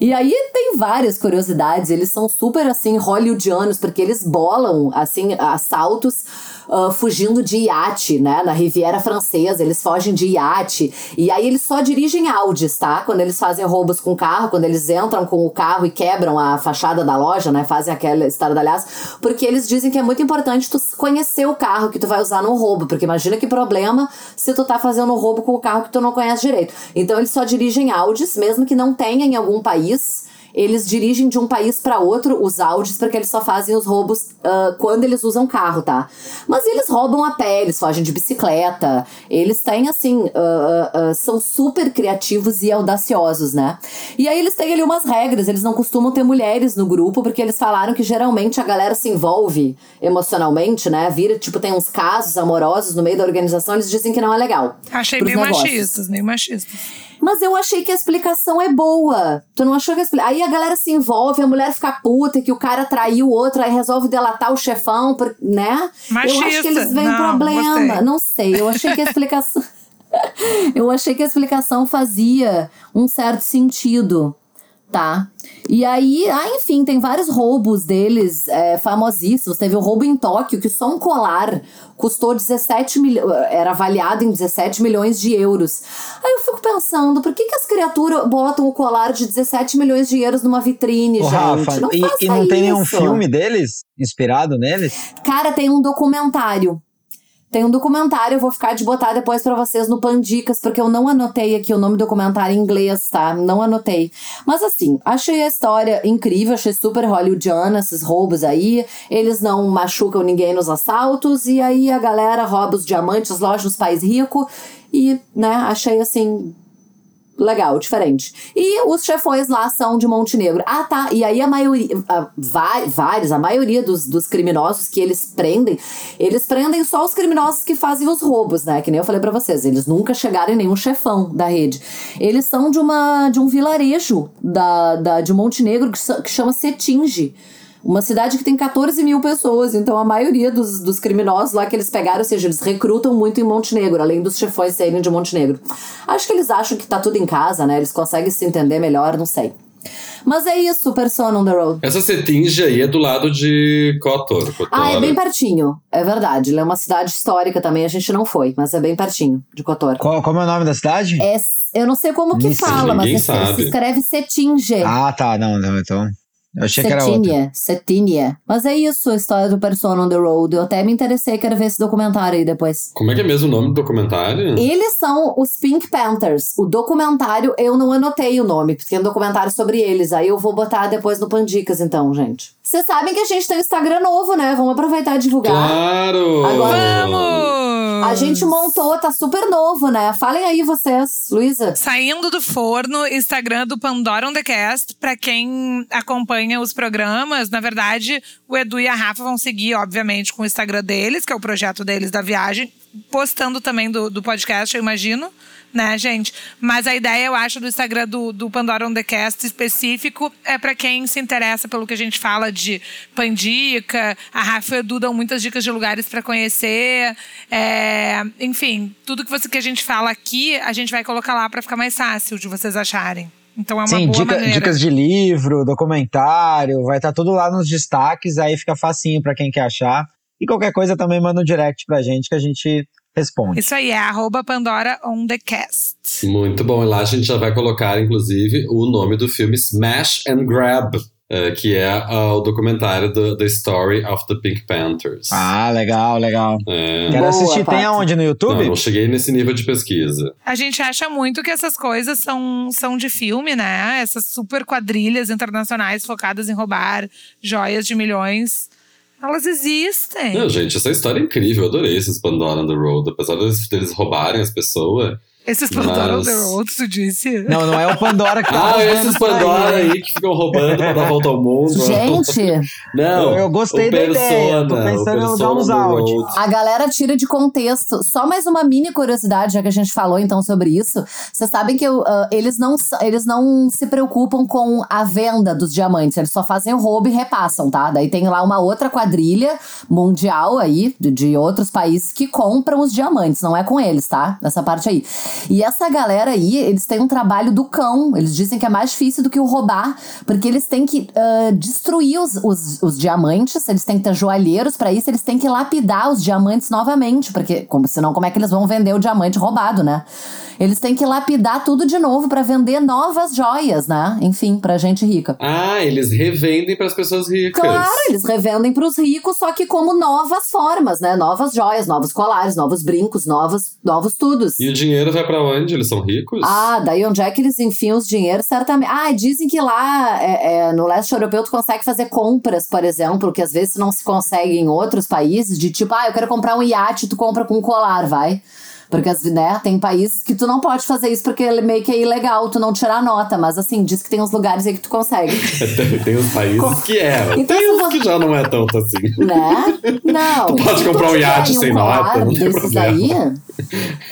E aí tem várias curiosidades. Eles são super, assim, hollywoodianos, porque eles bolam, assim, assaltos ah, fugindo de iate, né? Na Riviera Francesa, eles fogem de iate. E aí eles só dirigem Audis, tá? Quando eles fazem roubos com carro, quando eles entram com o carro e quebram a fachada da loja, né? Fazem aquela estardalhaço. Porque eles dizem que é muito importante tu conhecer o carro que tu vai usar no roubo. Porque imagina que problema se tu tá fazendo roubo com o carro que tu não conhece direito. Então eles só dirigem Audis, mesmo que não tenha em algum país. Eles dirigem de um país para outro os Audis, porque eles só fazem os roubos ah, quando eles usam carro, tá? Mas eles roubam a pé, eles fogem de bicicleta. Eles têm, assim, ah, ah, são super criativos e audaciosos, né? E aí eles têm ali umas regras, eles não costumam ter mulheres no grupo, porque eles falaram que geralmente a galera se envolve emocionalmente, né? Vira, tipo, tem uns casos amorosos no meio da organização, eles dizem que não é legal. Achei meio negócios. machistas, meio machistas. Mas eu achei que a explicação é boa. Tu não achou que a explicação. Aí a galera se envolve, a mulher fica puta, que o cara traiu o outro, aí resolve delatar o chefão, né? Eu acho Machista. que eles veem Não, problema. gostei. Não sei, eu achei que a explicação. [LAUGHS] eu achei que a explicação fazia um certo sentido. Tá. E aí, ah, enfim, tem vários roubos deles é, famosíssimos. Teve o roubo em Tóquio, que só um colar custou 17 milhões. Era avaliado em 17 milhões de euros. Aí eu fico pensando, por que, que as criaturas botam o colar de 17 milhões de euros numa vitrine, Ô, gente? Rafa, não e, e não tem nenhum isso. filme deles inspirado neles? Cara, tem um documentário. Tem um documentário, eu vou ficar de botar depois pra vocês no Pandicas, porque eu não anotei aqui o nome do documentário em inglês, tá? Não anotei. Mas assim, achei a história incrível, achei super hollywoodiana esses roubos aí. Eles não machucam ninguém nos assaltos, e aí a galera rouba os diamantes, lojas dos pais ricos. E, né, achei assim, legal, diferente. E os chefões lá são de Montenegro. Ah, tá. E aí a maioria, a, va- vários, a maioria dos, dos criminosos que eles prendem, eles prendem só os criminosos que fazem os roubos, né? Que nem eu falei pra vocês, eles nunca chegaram em nenhum chefão da rede. Eles são de uma de um vilarejo da, da, de Montenegro que, que chama Setinge. Uma cidade que tem 14 mil pessoas, então a maioria dos, dos criminosos lá que eles pegaram, ou seja, eles recrutam muito em Montenegro, além dos chefões serem de Montenegro. Acho que eles acham que tá tudo em casa, né? Eles conseguem se entender melhor, não sei. Mas é isso, Persona on the Road. Essa Cetinge aí é do lado de Kotor. Kotor. Ah, é bem pertinho. É verdade. Ela é uma cidade histórica também, a gente não foi, mas é bem pertinho de Kotor. Qual, como é o nome da cidade? É, eu não sei como que Isso, fala, mas ninguém é- se sabe. escreve Setinge. Ah, tá, não, não, então. Eu achei que era outra. Cetínia. Mas é isso, a história do Persona on the Road. Eu até me interessei, quero ver esse documentário aí depois. Como é que é mesmo o nome do documentário? Eles são os Pink Panthers. O documentário, eu não anotei o nome, porque é um documentário sobre eles. Aí eu vou botar depois no Pandicas, então, gente. Vocês sabem que a gente tem um Instagram novo, né? Vamos aproveitar e divulgar. Claro! Agora- Vamos! A gente montou, tá super novo, né? Falem aí vocês, Luísa. Saindo do forno, Instagram do Pandora on the Cast. Pra quem acompanha os programas, na verdade, o Edu e a Rafa vão seguir, obviamente, com o Instagram deles, que é o projeto deles da viagem, postando também do, do podcast, eu imagino. Né, gente? Mas a ideia, eu acho, do Instagram do, do Pandora on the Cast específico é para quem se interessa pelo que a gente fala de pandica. A Rafa e o Edu dão muitas dicas de lugares para conhecer. É, enfim, tudo que, você, que a gente fala aqui, a gente vai colocar lá para ficar mais fácil de vocês acharem. Então é uma Sim, boa dica- maneira. dicas de livro, documentário, vai estar tudo lá nos destaques, aí fica facinho pra quem quer achar. E qualquer coisa também manda um direct pra gente que a gente responde. Isso aí, é arroba Pandora on the Cast. Muito bom. E lá a gente já vai colocar, inclusive, o nome do filme Smash and Grab, eh, que é ah, o documentário do The Story of the Pink Panthers. Ah, legal, legal. É. Quero Boa, assistir. Tem aonde? No Não, YouTube? não cheguei nesse nível de pesquisa. A gente acha muito que essas coisas são, são de filme, né? Essas super quadrilhas internacionais focadas em roubar joias de milhões. Elas existem. Não, gente, essa história é incrível. Eu adorei esses Pandora on the Road. Apesar deles, deles roubarem as pessoas. Esses Pandora on Mas- the Road, tu disse? Não, não é o Pandora que tá Ah, esses aí, Pandora hein? aí que ficam roubando pra dar volta ao mundo. Gente, [LAUGHS] Não, Eu- eu gostei da ideia, eu tô Persona, pensando o em Persona uns áudios. A galera tira de contexto. Só mais uma mini curiosidade, já que a gente falou então sobre isso. Vocês sabem que eu, ah, eles, não, eles não se preocupam com a venda dos diamantes, eles só fazem o roubo e repassam, tá? Daí tem lá uma outra quadrilha mundial aí, de, de outros países, que compram os diamantes, não é com eles, tá? Essa parte aí. E essa galera aí, eles têm um trabalho do cão. Eles dizem que é mais difícil do que o roubar, porque eles têm que ah, destruir os, os, os diamantes, eles têm que ter joalheiros pra isso, eles têm que lapidar os diamantes novamente, porque como, senão como é que eles vão vender o diamante roubado, né? Eles têm que lapidar tudo de novo pra vender novas joias, né? Enfim, pra gente rica. Ah, eles revendem para as pessoas ricas. Claro, eles revendem pros ricos, só que como novas formas, né? Novas joias, novos colares, novos brincos, novos, novos tudos. E o dinheiro vai pra onde? Eles são ricos? Ah, daí onde é que eles enfiam os dinheiros? Certamente. Ah, dizem que lá é, é, no leste europeu tu consegue fazer compras, por exemplo, que às vezes não se consegue em outros países, de tipo, ah, eu quero comprar um iate, tu compra com um colar, vai. Porque, né, tem países que tu não pode fazer isso porque meio que é ilegal tu não tirar nota. Mas assim, diz que tem uns lugares aí que tu consegue. [LAUGHS] tem, tem os países que é. Então, tem uns vo- que já não é tanto assim. Né? Não. [LAUGHS] Tu pode comprar um tiver iate sem colar nota, não tem problema. aí,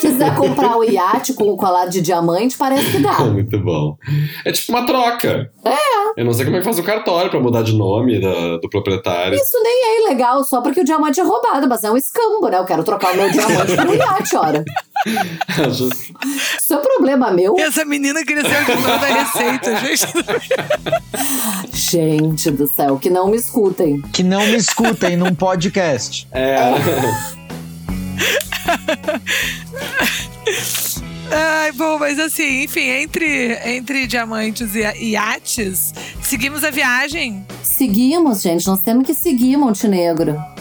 quiser comprar o iate com o colar de diamante, parece que dá. [LAUGHS] Muito bom. É tipo uma troca. É. Eu não sei como é que faz o cartório pra mudar de nome da- do proprietário. Isso nem é ilegal só porque o diamante é roubado, mas é um escambo, né? Eu quero trocar o meu diamante por um iate, ora. Isso é problema meu. Essa menina queria ser a dona da receita, [LAUGHS] gente. Gente do céu, que não me escutem. Que não me escutem num podcast. [LAUGHS] É. Ai, bom, mas assim, enfim, entre, entre diamantes e e iates, seguimos a viagem. Seguimos, gente. Nós temos que seguir Montenegro.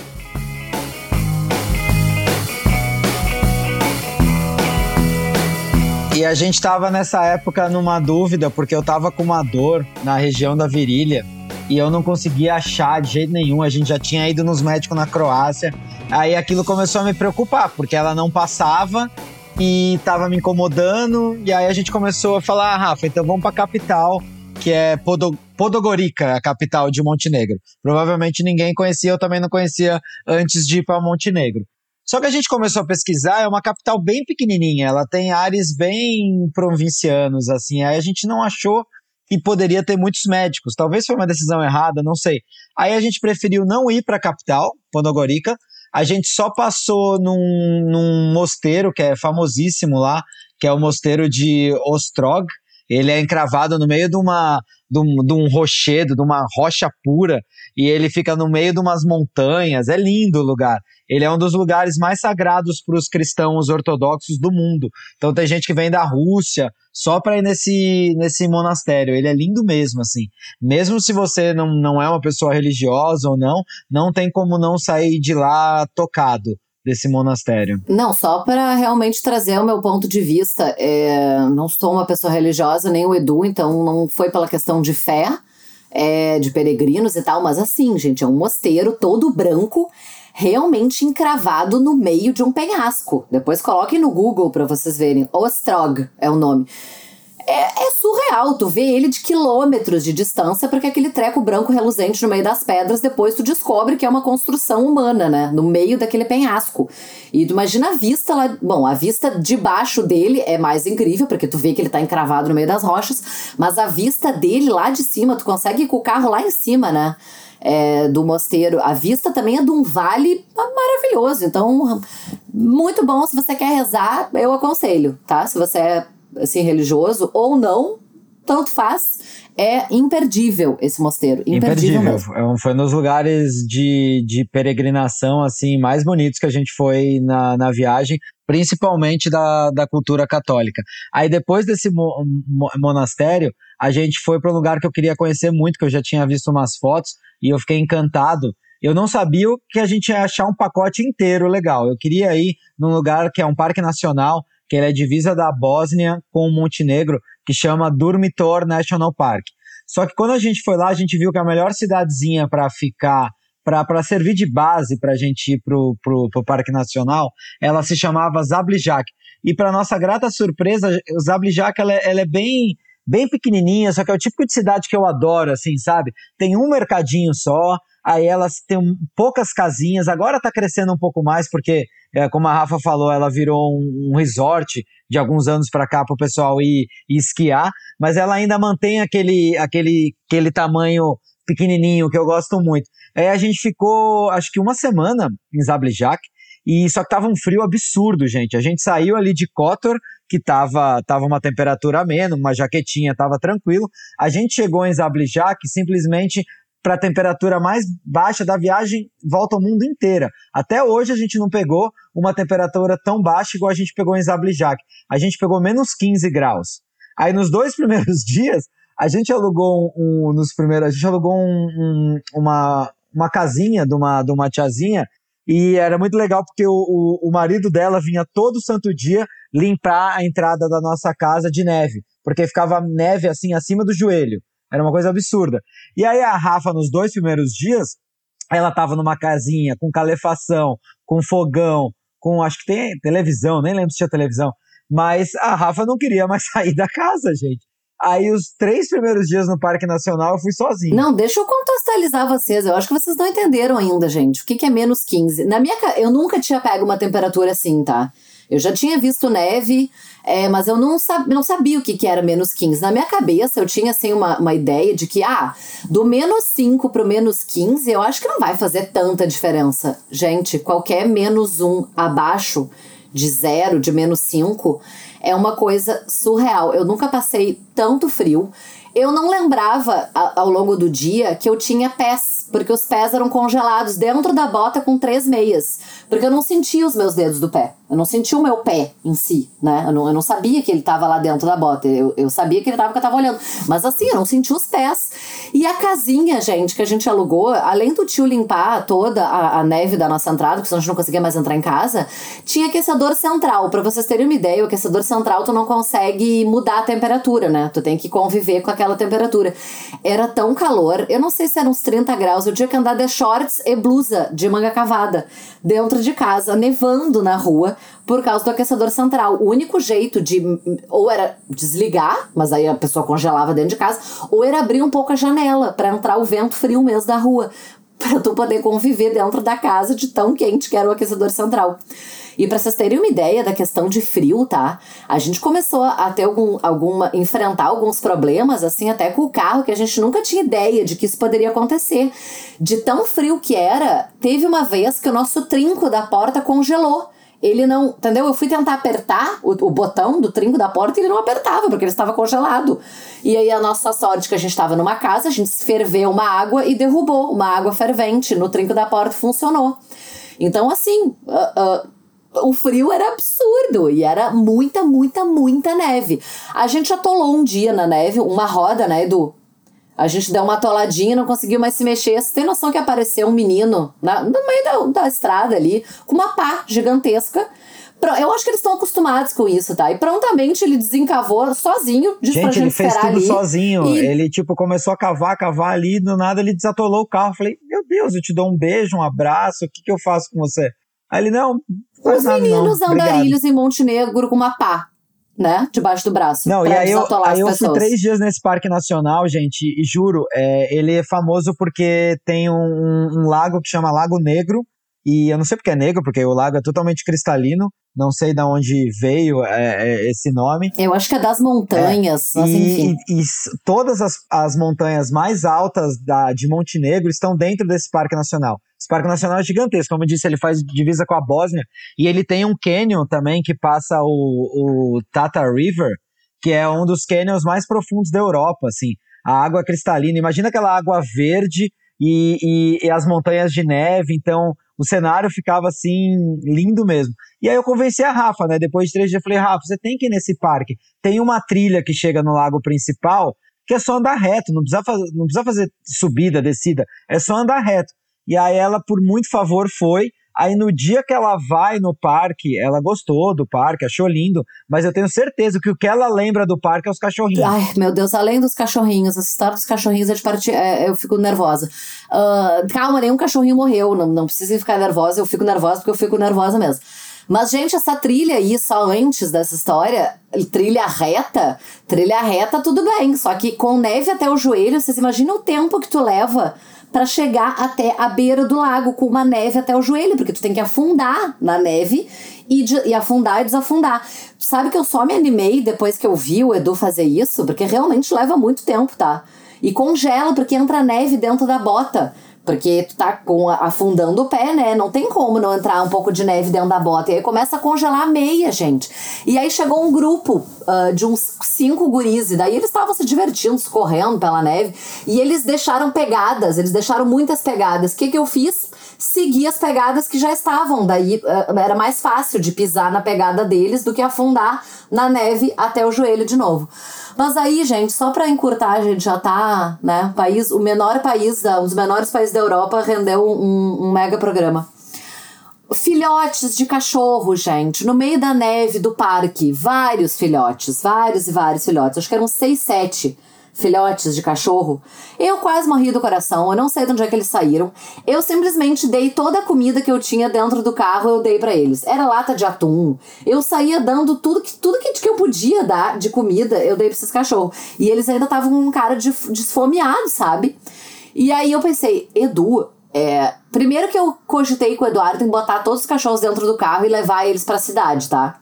E a gente tava nessa época numa dúvida, porque eu tava com uma dor na região da virilha e eu não conseguia achar de jeito nenhum. A gente já tinha ido nos médicos na Croácia. Aí aquilo começou a me preocupar, porque ela não passava e tava me incomodando. E aí a gente começou a falar, ah, Rafa, então vamos pra capital, que é Podo Podgorica, a capital de Montenegro. Provavelmente ninguém conhecia, eu também não conhecia antes de ir pra Montenegro. Só que a gente começou a pesquisar, é uma capital bem pequenininha, ela tem ares bem provincianos, assim, aí a gente não achou que poderia ter muitos médicos. Talvez foi uma decisão errada, não sei. Aí a gente preferiu não ir para a capital, Podgorica, a gente só passou num, num mosteiro que é famosíssimo lá, que é o mosteiro de Ostrog. Ele é encravado no meio de uma de um, de um rochedo, de uma rocha pura, e ele fica no meio de umas montanhas. É lindo o lugar. Ele é um dos lugares mais sagrados para os cristãos ortodoxos do mundo. Então tem gente que vem da Rússia só para ir nesse, nesse monastério. Ele é lindo mesmo, assim. Mesmo se você não, não é uma pessoa religiosa ou não, não tem como não sair de lá tocado desse monastério. Não, só para realmente trazer o meu ponto de vista. É, não sou uma pessoa religiosa, nem o Edu, então não foi pela questão de fé, é, de peregrinos e tal, mas assim, gente, é um mosteiro todo branco, realmente encravado no meio de um penhasco. Depois coloquem no Google para vocês verem. Ostrog é o nome. É, é surreal. Tu vê ele de quilômetros de distância, porque aquele treco branco reluzente no meio das pedras, depois tu descobre que é uma construção humana, né? No meio daquele penhasco. E tu imagina a vista lá. Bom, a vista debaixo dele é mais incrível, porque tu vê que ele tá encravado no meio das rochas, mas a vista dele lá de cima, tu consegue ir com o carro lá em cima, né? É, do mosteiro. A vista também é de um vale maravilhoso. Então, muito bom. Se você quer rezar, eu aconselho, tá? Se você é assim, religioso ou não, tanto faz. É imperdível esse mosteiro. Imperdível. imperdível. É foi nos lugares de, de peregrinação assim mais bonitos que a gente foi na, na viagem, principalmente da, da cultura católica. Aí depois desse mo, monastério, a gente foi para um lugar que eu queria conhecer muito, que eu já tinha visto umas fotos e eu fiquei encantado. Eu não sabia que a gente ia achar um pacote inteiro legal. Eu queria ir num lugar que é um parque nacional, que ele é divisa da Bósnia com o Montenegro, que chama Durmitor National Park. Só que quando a gente foi lá, a gente viu que a melhor cidadezinha para ficar, para servir de base para a gente ir pro, pro Parque Nacional, ela se chamava Zablijak. E para nossa grata surpresa, Zablijak ela, é, ela é bem bem pequenininha, só que é o tipo de cidade que eu adoro, assim, sabe? Tem um mercadinho só, aí elas têm poucas casinhas, agora está crescendo um pouco mais, porque, é, como a Rafa falou, ela virou um, um resort de alguns anos para cá para o pessoal ir, ir, esquiar, mas ela ainda mantém aquele, aquele, aquele tamanho pequenininho que eu gosto muito. Aí a gente ficou, acho que uma semana em Zablijak, e só que tava um frio absurdo, gente. A gente saiu ali de Kotor, que tava, tava uma temperatura amena, uma jaquetinha, tava tranquilo. A gente chegou em Zablijak simplesmente para a temperatura mais baixa da viagem volta ao mundo inteira. Até hoje a gente não pegou uma temperatura tão baixa igual a gente pegou em Zablijak. A gente pegou menos 15 graus. Aí nos dois [LAUGHS] primeiros dias, a gente alugou um, um nos primeiros, a gente alugou um, um, uma, uma casinha de uma, de uma tiazinha e era muito legal porque o, o, o marido dela vinha todo santo dia limpar a entrada da nossa casa de neve, porque ficava neve assim acima do joelho. Era uma coisa absurda. E aí a Rafa, nos dois primeiros dias, ela tava numa casinha com calefação, com fogão, com acho que tem televisão, nem lembro se tinha televisão. Mas a Rafa não queria mais [LAUGHS] sair da casa, gente. Aí os três primeiros dias no Parque Nacional eu fui sozinho. Não, deixa eu contextualizar vocês. Eu acho que vocês não entenderam ainda, gente. O que, que é menos 15? Na minha eu nunca tinha pego uma temperatura assim, tá? Eu já tinha visto neve, é, mas eu não, sab não sabia o que, que era menos 15. Na minha cabeça, eu tinha assim uma, uma ideia de que, ah, do menos 5 pro menos 15, eu acho que não vai fazer tanta diferença. Gente, qualquer menos 1 abaixo de zero, de menos 5, é uma coisa surreal. Eu nunca passei tanto frio. Eu não lembrava ao longo do dia que eu tinha pés, porque os pés eram congelados dentro da bota com três meias, porque eu não sentia os meus dedos do pé. Eu não sentia o meu pé em si, né? Eu não, eu não sabia que ele estava lá dentro da bota. Eu, eu sabia que ele estava porque eu estava olhando. Mas assim, eu não sentia os pés. E a casinha, gente, que a gente alugou, além do tio limpar toda a, a neve da nossa entrada, porque senão a gente não conseguia mais entrar em casa, tinha aquecedor central. Para vocês terem uma ideia, o aquecedor central tu não consegue mudar a temperatura, né? Tu tem que conviver com aquela temperatura. Era tão calor, eu não sei se eram uns 30 graus, eu tinha que andar de shorts e blusa de manga cavada dentro de casa, nevando na rua por causa do aquecedor central. O único jeito de ou era desligar, mas aí a pessoa congelava dentro de casa, ou era abrir um pouco a janela para entrar o vento frio mesmo da rua, [LAUGHS] para tu poder conviver dentro da casa de tão quente que era o aquecedor central. E para vocês terem uma ideia da questão de frio, tá? A gente começou a ter algum, alguma enfrentar alguns problemas assim até com o carro que a gente nunca tinha ideia de que isso poderia acontecer. De tão frio que era, teve uma vez que o nosso trinco da porta congelou ele não. Entendeu? Eu fui tentar apertar o, o botão do trinco da porta e ele não apertava, porque ele estava congelado. E aí a nossa sorte que a gente estava numa casa, a gente ferveu uma água e derrubou uma água fervente no trinco da porta funcionou. Então, assim. Uh, uh, o frio era absurdo e era muita, muita, muita neve. A gente atolou um dia na neve, uma roda, né, Edu? A gente deu uma atoladinha, não conseguiu mais se mexer. Você tem noção que apareceu um menino na, no meio da, da estrada ali, com uma pá gigantesca. Eu acho que eles estão acostumados com isso, tá? E prontamente ele desencavou sozinho, disse gente, gente ele fez tudo ali, sozinho. E... Ele, tipo, começou a cavar, cavar ali, do nada ele desatolou o carro. Falei, meu Deus, eu te dou um beijo, um abraço, o que, que eu faço com você? Aí ele, não, Os meninos não, andarilhos em Montenegro com uma pá né? Debaixo do braço. Não, e aí eu, aí eu fui três dias nesse parque nacional, gente, e juro, é, ele é famoso porque tem um- um lago que chama Lago Negro, e eu não sei porque é negro, porque o lago é totalmente cristalino, não sei de onde veio é, é, esse nome. Eu acho que é das montanhas, mas enfim. E, e- e s- todas as, as montanhas mais altas da, de Montenegro estão dentro desse parque nacional. Esse parque nacional é gigantesco, como eu disse, ele faz divisa com a Bósnia e ele tem um canyon também que passa o, o Tata River, que é um dos canyons mais profundos da Europa, assim. A água é cristalina, imagina aquela água verde e, e, e as montanhas de neve, então o cenário ficava assim, lindo mesmo. E aí eu convenci a Rafa, né? Depois de três dias, eu falei, Rafa, você tem que ir nesse parque. Tem uma trilha que chega no lago principal, que é só andar reto, não precisa fazer, não precisa fazer subida, descida, é só andar reto. E aí ela, por muito favor, foi. Aí no dia que ela vai no parque, ela gostou do parque, achou lindo, mas eu tenho certeza que o que ela lembra do parque é os cachorrinhos. Ai, meu Deus, além dos cachorrinhos, essa história dos cachorrinhos é de partir. é, eu fico nervosa. Ah, calma, nenhum cachorrinho morreu. Não, não precisa ficar nervosa, eu fico nervosa porque eu fico nervosa mesmo. Mas, gente, essa trilha aí, só antes dessa história, trilha reta, trilha reta, tudo bem. Só que com neve até o joelho, vocês imaginam o tempo que tu leva pra chegar até a beira do lago com uma neve até o joelho, porque tu tem que afundar na neve e, de- e afundar e desafundar. Sabe que eu só me animei depois que eu vi o Edu fazer isso, porque realmente leva muito tempo, tá? E congela, porque entra neve dentro da bota. Porque tu tá com, afundando o pé, né? Não tem como não entrar um pouco de neve dentro da bota. E aí começa a congelar a meia, gente. E aí chegou um grupo ah, de uns cinco guris. E daí eles estavam se divertindo, correndo pela neve. E eles deixaram pegadas, eles deixaram muitas pegadas. O que, que eu fiz? Segui as pegadas que já estavam. Daí ah, era mais fácil de pisar na pegada deles do que afundar na neve até o joelho de novo. Mas aí, gente, só pra encurtar, a gente já tá, né? o País, o menor país, um dos menores países da Europa rendeu um, um mega programa. Filhotes de cachorro, gente, no meio da neve do parque. Vários filhotes, vários e vários filhotes. Acho que eram seis, sete filhotes de cachorro. Eu quase morri do coração, eu não sei de onde é que eles saíram. Eu simplesmente dei toda a comida que eu tinha dentro do carro, eu dei pra eles. Era lata de atum. Eu saía dando tudo que tudo que, que eu podia dar de comida, eu dei pra esses cachorros. E eles ainda estavam com um cara de, desfomeado, sabe? E aí eu pensei, Edu, é, primeiro que eu cogitei com o Eduardo em botar todos os cachorros dentro do carro e levar eles pra cidade, tá?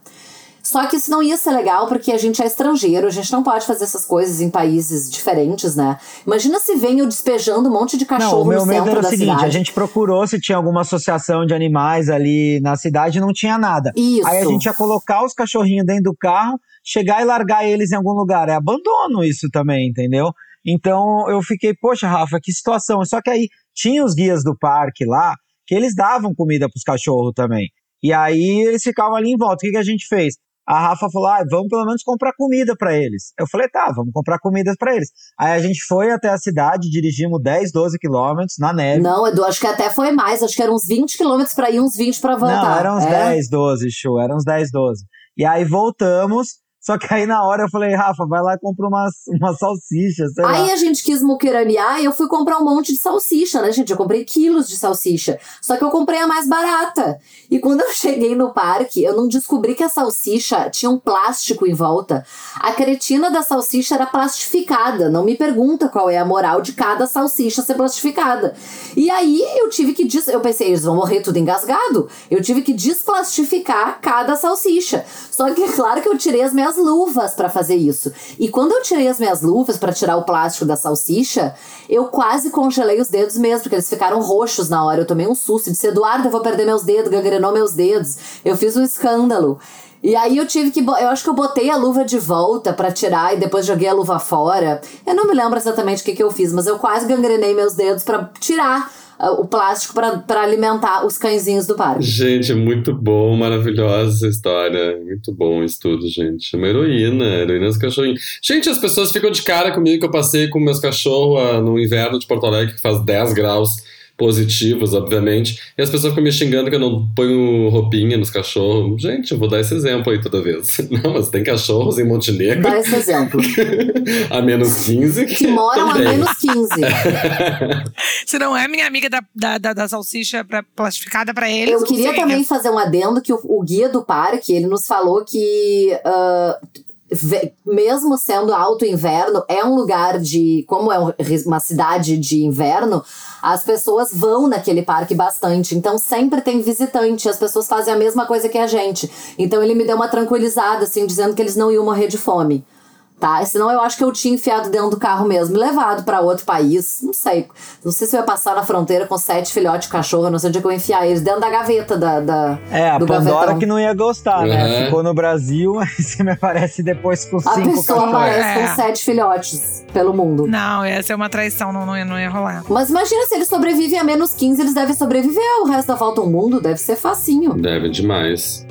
Só que isso não ia ser legal porque a gente é estrangeiro, a gente não pode fazer essas coisas em países diferentes, né? Imagina se vem eu despejando um monte de Não, cachorro o meu no medo centro era o seguinte: cidade. a gente procurou se tinha alguma associação de animais ali na cidade e não tinha nada. Isso. Aí a gente ia colocar os cachorrinhos dentro do carro, chegar e largar eles em algum lugar. É abandono isso também, entendeu? Então eu fiquei, poxa, Rafa, que situação. Só que aí tinha os guias do parque lá que eles davam comida pros cachorros também. E aí eles ficavam ali em volta. O que, que a gente fez? A Rafa falou: ah, vamos pelo menos comprar comida para eles. Eu falei: tá, vamos comprar comida para eles. Aí a gente foi até a cidade, dirigimos 10, 12 quilômetros na neve. Não, Edu, acho que até foi mais. Acho que eram uns 20 quilômetros pra ir, uns 20 pra voltar. Não, eram uns É? 10, 12, show, eram uns 10, 12. E aí voltamos, só que aí na hora eu falei, Rafa, vai lá e compra uma, uma salsicha, sei lá. Aí a gente quis muquiranear e eu fui comprar um monte de salsicha, né, gente? Eu comprei quilos de salsicha. Só que eu comprei a mais barata. E quando eu cheguei no parque, eu não descobri que a salsicha tinha um plástico em volta. A cretina da salsicha era plastificada. Não me pergunta qual é a moral de cada salsicha ser plastificada. E aí eu tive que. Des... Eu pensei, eles vão morrer tudo engasgado. Eu tive que desplastificar cada salsicha. Só que [LAUGHS] claro que eu tirei as minhas luvas pra fazer isso. E quando eu tirei as minhas luvas pra tirar o plástico da salsicha, eu quase congelei os dedos mesmo, porque eles ficaram roxos na hora. Eu tomei um susto. Disse, Eduardo, eu vou perder meus dedos, gangrenou meus dedos. Eu fiz um escândalo. E aí eu tive que. Eu acho que eu botei a luva de volta pra tirar e depois joguei a luva fora. Eu não me lembro exatamente o que, que eu fiz, mas eu quase gangrenei meus dedos pra tirar o plástico pra alimentar os cãezinhos do parque. Gente, muito bom, maravilhosa essa história. Muito bom isso tudo, gente. Uma heroína, heroína dos cachorrinhos. Gente, as pessoas ficam de cara comigo que eu passei com meus cachorros ah, no inverno de Porto Alegre, que faz 10 graus positivos, obviamente. E as pessoas ficam me xingando que eu não ponho roupinha nos cachorros. Gente, eu vou dar esse exemplo aí toda vez. [LAUGHS] Não, mas tem cachorros em Montenegro Dá esse exemplo. [LAUGHS] a menos 15 Que moram a também. menos 15. Se [LAUGHS] não é minha amiga da, da, da, da salsicha pra, plastificada pra eles. Eu queria também fazer um adendo que o, o guia do parque, ele nos falou que ve- mesmo sendo alto inverno, é um lugar de. Como é um- uma cidade de inverno, as pessoas vão naquele parque bastante. Então sempre tem visitante, as pessoas fazem a mesma coisa que a gente. Então ele me deu uma tranquilizada, assim, dizendo que eles não iam morrer de fome. Tá? Senão eu acho que eu tinha enfiado dentro do carro mesmo, e levado pra outro país. Não sei. Não sei se eu ia passar na fronteira com sete filhotes de cachorro, não sei onde é que eu ia enfiar eles, dentro da gaveta da. da É, a do Pandora gavetão. que não ia gostar, né? Uhum. Ficou no Brasil, [LAUGHS] mas você me aparece depois com A cinco pessoa cachorros. aparece É. com sete filhotes pelo mundo. Não, ia ser uma traição, não, não, ia, não ia rolar. Mas imagina se eles sobrevivem a menos 15, eles devem sobreviver ao resto da volta ao mundo, deve ser facinho. Deve demais.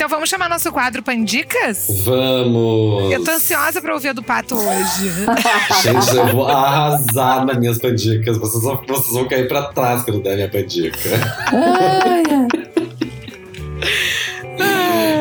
Então vamos chamar nosso quadro Pandicas? Vamos! Eu tô ansiosa pra ouvir a do Pato hoje. [LAUGHS] Gente, eu vou arrasar nas minhas pandicas. Vocês vão, vocês vão cair pra trás quando der minha pandica. Ai, ai.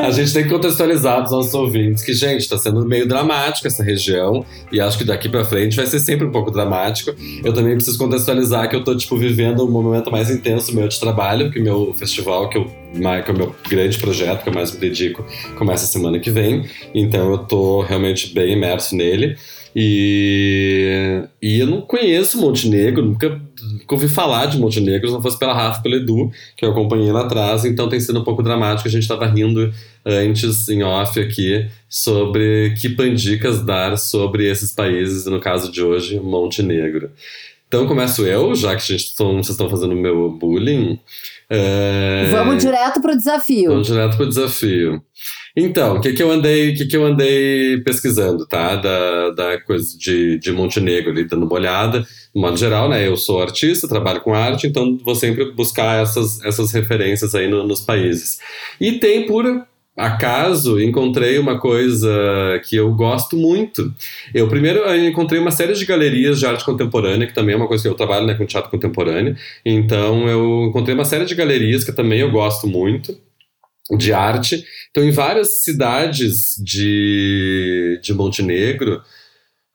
A gente tem que contextualizar pros nossos ouvintes que, gente, tá sendo meio dramático essa região. E acho que daqui pra frente vai ser sempre um pouco dramático. Eu também preciso contextualizar que eu tô, tipo, vivendo um momento mais intenso meu de trabalho, porque meu festival, que, eu, que é o meu grande projeto, que eu mais me dedico, começa semana que vem. Então eu tô realmente bem imerso nele. E, e eu não conheço Montenegro, nunca, nunca ouvi falar de Montenegro, se não fosse pela Rafa e pelo Edu, que eu acompanhei lá atrás, então tem sido um pouco dramático. A gente tava rindo antes, em off aqui, sobre que pandicas dar sobre esses países, no caso de hoje, Montenegro. Então começo eu, já que a gente tão- vocês estão fazendo o meu bullying. É, Vamos direto pro desafio. Vamos direto pro desafio. Então, o que que eu andei, o que que eu andei pesquisando, tá? Da, da coisa de, de Montenegro ali, dando uma olhada. De modo geral, né? Eu sou artista, trabalho com arte, então vou sempre buscar essas, essas referências aí no- nos países. E tem, por acaso, encontrei uma coisa que eu gosto muito. Eu primeiro eu encontrei uma série de galerias de arte contemporânea, que também é uma coisa que eu trabalho né, com teatro contemporâneo. Então eu encontrei uma série de galerias que também eu gosto muito de arte. Então, em várias cidades de, de Montenegro,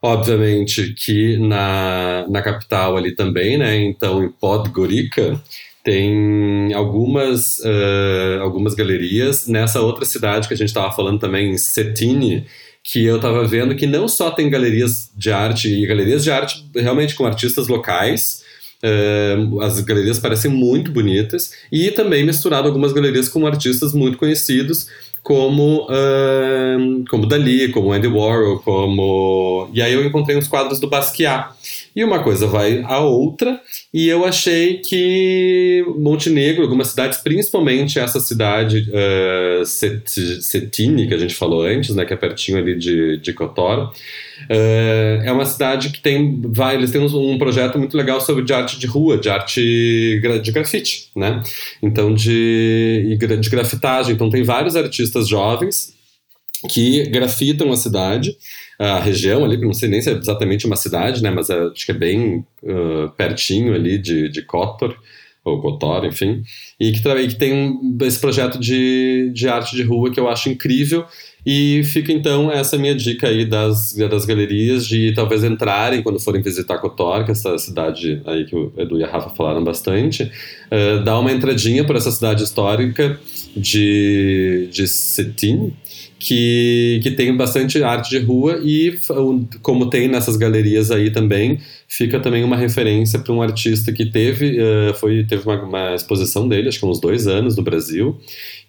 obviamente que na, na capital ali também, né? Então, em Podgorica, tem algumas, eh, algumas galerias. Nessa outra cidade que a gente estava falando também, em que eu estava vendo que não só tem galerias de arte, e galerias de arte realmente com artistas locais, eh, as galerias parecem muito bonitas, e também misturado algumas galerias com artistas muito conhecidos, como, ah, como Dali, como Andy Warhol, como... E aí eu encontrei uns quadros do Basquiat. E uma coisa vai a outra, e eu achei que Montenegro, algumas cidades, principalmente essa cidade uh, que a gente falou antes, né, que é pertinho ali de, de Kotor, uh, é uma cidade que tem, vai, eles têm um, um projeto muito legal sobre de arte de rua, de arte de grafite, né? Então, de, de grafitagem. Então, tem vários artistas jovens que grafitam a cidade, a região ali, não sei nem se é exatamente uma cidade, né, mas é- acho que é bem uh, pertinho ali de, de Kotor, ou Kotor, enfim, e que, e que tem um- esse projeto de, de arte de rua que eu acho incrível, e fica então essa minha dica aí das, das galerias de talvez entrarem quando forem visitar Kotor, que é essa cidade aí que o Edu e a Rafa falaram bastante, uh, dar uma entradinha por essa cidade histórica de, de Cetin, que, que tem bastante arte de rua e, como tem nessas galerias aí também, fica também uma referência para um artista que teve, eh, foi, teve uma, uma exposição dele, acho que uns dois anos, no Brasil,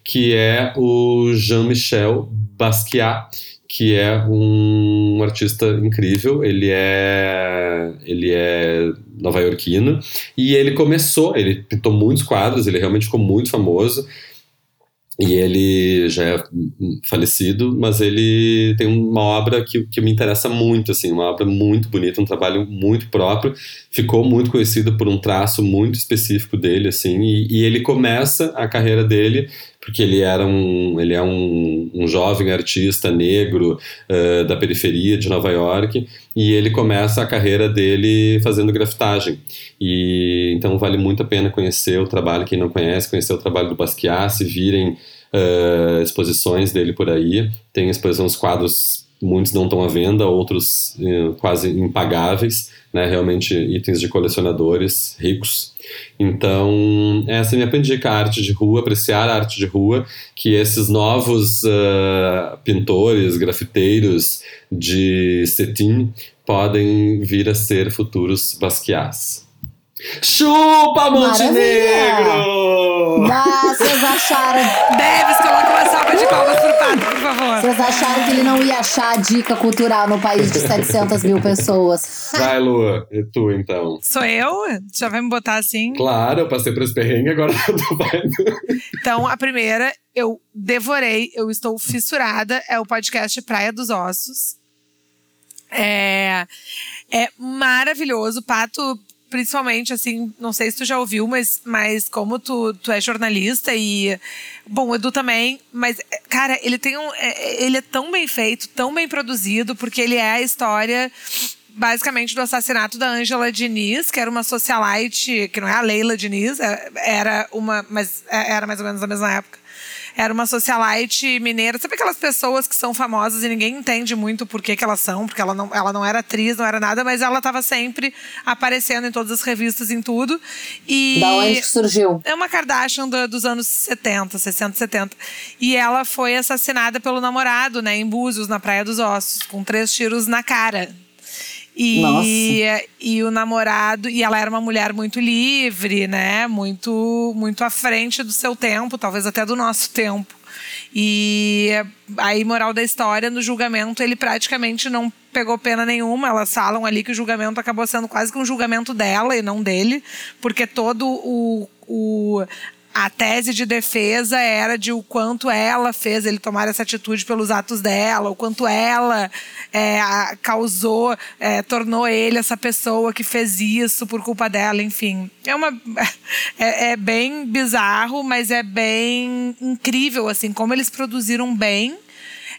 que é o Jean-Michel Basquiat, que é um artista incrível, ele é, ele é nova-iorquino, e ele começou, ele pintou muitos quadros, ele realmente ficou muito famoso, e ele já é falecido, mas ele tem uma obra que, que me interessa muito, assim, uma obra muito bonita, um trabalho muito próprio. Ficou muito conhecido por um traço muito específico dele, assim, e, e ele começa a carreira dele porque ele era um, ele é um, um jovem artista negro eh, da periferia de Nova York e ele começa a carreira dele fazendo grafitagem. E então vale muito a pena conhecer o trabalho, quem não conhece, conhecer o trabalho do Basquiat, se virem eh, exposições dele por aí. Tem exposição, quadros muitos não estão à venda, outros eh, quase impagáveis, né? Realmente itens de colecionadores ricos. Então, essa é a minha pendica, a arte de rua, apreciar a arte de rua, que esses novos uh, pintores, grafiteiros de cetim podem vir a ser futuros Basquiats. Chupa, Montenegro! Mas vocês acharam. Deves, coloca uma salva de palmas pro Pato, por favor. Vocês acharam que ele não ia achar a dica cultural no país de 700 mil pessoas? [LAUGHS] Vai, Lua, e tu então? Sou eu? Já vai me botar assim? Claro, eu passei por esse perrengue, agora [LAUGHS] tu vai. Então, a primeira, eu devorei, eu estou fissurada, é o podcast Praia dos Ossos. É, é maravilhoso. Pato principalmente, assim, não sei se tu já ouviu, mas, mas como tu, tu é jornalista e. Bom, o Edu também, mas, cara, ele tem um. é- Ele é tão bem feito, tão bem produzido, porque ele é a história. Basicamente, do assassinato da Ângela Diniz, que era uma socialite, que não é a Leila Diniz, é- era uma. Mas é- era mais ou menos da mesma época. Era uma socialite mineira. Sabe aquelas pessoas que são famosas e ninguém entende muito por que, que elas são, porque ela não, ela não era atriz, não era nada, mas ela estava sempre aparecendo em todas as revistas, em tudo. E Da onde que surgiu? é uma Kardashian do- dos anos 70, 60, 70. E ela foi assassinada pelo namorado, né, em Búzios, na Praia dos Ossos, com três tiros na cara. E, Nossa. e o namorado, e ela era uma mulher muito livre, né? Muito, muito à frente do seu tempo, talvez até do nosso tempo. E aí, moral da história, no julgamento, ele praticamente não pegou pena nenhuma. Elas falam ali que o julgamento acabou sendo quase que um julgamento dela e não dele, porque todo o. o a tese de defesa era de o quanto ela fez ele tomar essa atitude pelos atos dela, o quanto ela é, causou, é, tornou ele essa pessoa que fez isso por culpa dela, enfim. É uma [LAUGHS] é, é bem bizarro, mas é bem incrível assim como eles produziram bem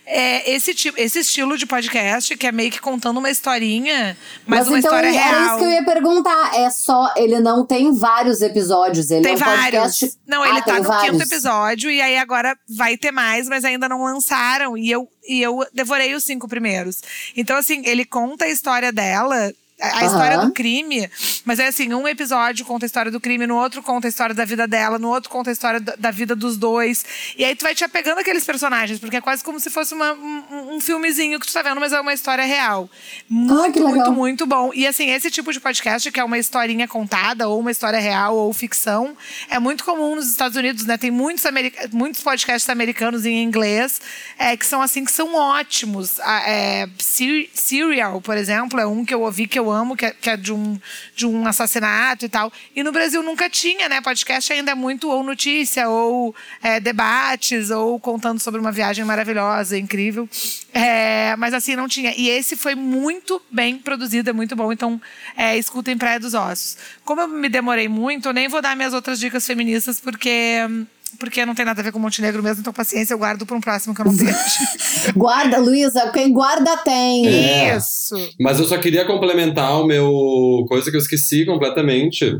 é, esse tipo, esse estilo de podcast que é meio que contando uma historinha, mas, uma então história era real. isso que eu ia perguntar. É só. Ele não tem vários episódios. Ele Tem é um vários. podcast. Não, Ah, ele tá tem no vários. quinto episódio e aí agora vai ter mais, mas ainda não lançaram. E eu, e eu devorei os cinco primeiros. Então, assim, ele conta a história dela. A Aham. história do crime, mas é assim, um episódio conta a história do crime, no outro conta a história da vida dela, no outro conta a história da, da vida dos dois. E aí tu vai te apegando aqueles personagens, porque é quase como se fosse uma- um, um filmezinho que tu tá vendo, mas é uma história real. Muito, legal. muito, muito bom. E assim, esse tipo de podcast, que é uma historinha contada, ou uma história real, ou ficção, é muito comum nos Estados Unidos, né? Tem muitos, america- muitos podcasts americanos em inglês é, que são assim, que são ótimos. A- é, Ser- Serial, por exemplo, é um que eu ouvi que eu amo, que é, que é de, um, de um assassinato e tal. E no Brasil nunca tinha, né? Podcast ainda é muito ou notícia, ou é, debates, ou contando sobre uma viagem maravilhosa, incrível. É, mas assim, não tinha. E esse foi muito bem produzido, é muito bom. Então, é, escutem Praia dos Ossos. Como eu me demorei muito, eu nem vou dar minhas outras dicas feministas, porque. Porque não tem nada a ver com Montenegro mesmo, então paciência, eu guardo para um próximo que eu não tenho. [LAUGHS] Guarda, Luísa, quem guarda tem. É. Isso. Mas eu só queria complementar o meu. coisa que eu esqueci completamente.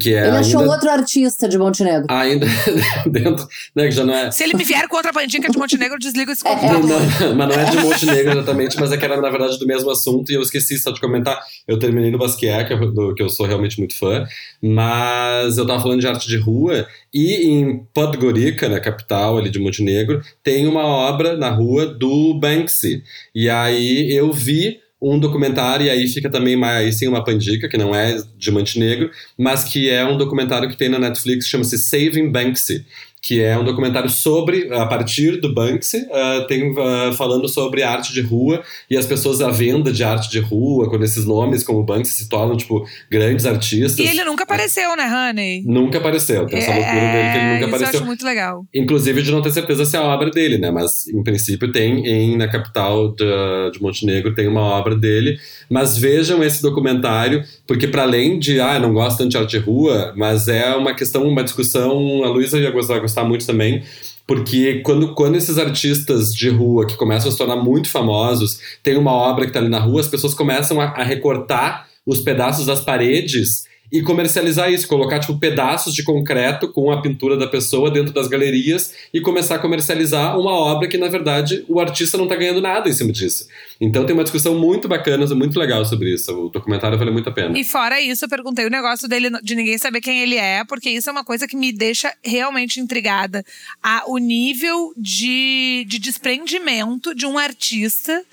Que é Ele achou ainda, outro artista de Montenegro. ainda [LAUGHS] dentro. Né, que já não é. Se ele me vier com outra pandica de Montenegro, eu desligo esse É, computador. Não, não, mas não é de Montenegro exatamente, mas é que era na verdade do mesmo assunto e eu esqueci só de comentar. Eu terminei no Basquiat, que eu, do- que eu sou realmente muito fã, mas eu tava falando de arte de rua e em Podgorica, na capital ali de Montenegro, tem uma obra na rua do Banksy. E aí eu vi um documentário, e aí fica também mais sim uma pandica, que não é de Montenegro, mas que é um documentário que tem na Netflix, chama-se Saving Banksy, que é um documentário sobre, a partir do Banksy, ah, tem ah, falando sobre arte de rua e as pessoas à venda de arte de rua, quando esses nomes como Banksy se tornam, tipo, grandes artistas. E ele nunca apareceu, né, Honey? Nunca apareceu, tem essa loucura dele que ele nunca É, isso eu apareceu. acho muito legal. Inclusive de não ter certeza se é a obra dele, né? Mas em princípio tem em, na capital de, de Montenegro tem uma obra dele. Mas vejam esse documentário, porque para além de ah, não gosto tanto de arte de rua, mas é uma questão, uma discussão, a Luísa ia gostar, gostar muito também. Porque quando, quando esses artistas de rua que começam a se tornar muito famosos, tem uma obra que tá ali na rua, as pessoas começam a, a recortar os pedaços das paredes e comercializar isso, colocar tipo pedaços de concreto com a pintura da pessoa dentro das galerias e começar a comercializar uma obra que na verdade o artista não está ganhando nada em cima disso. Então tem uma discussão muito bacana, muito legal sobre isso. O documentário vale muito a pena. E fora isso, eu perguntei o negócio dele de ninguém saber quem ele é, porque isso é uma coisa que me deixa realmente intrigada. A, o nível de, de desprendimento de um artista,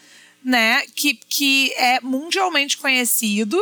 né, que, que é mundialmente conhecido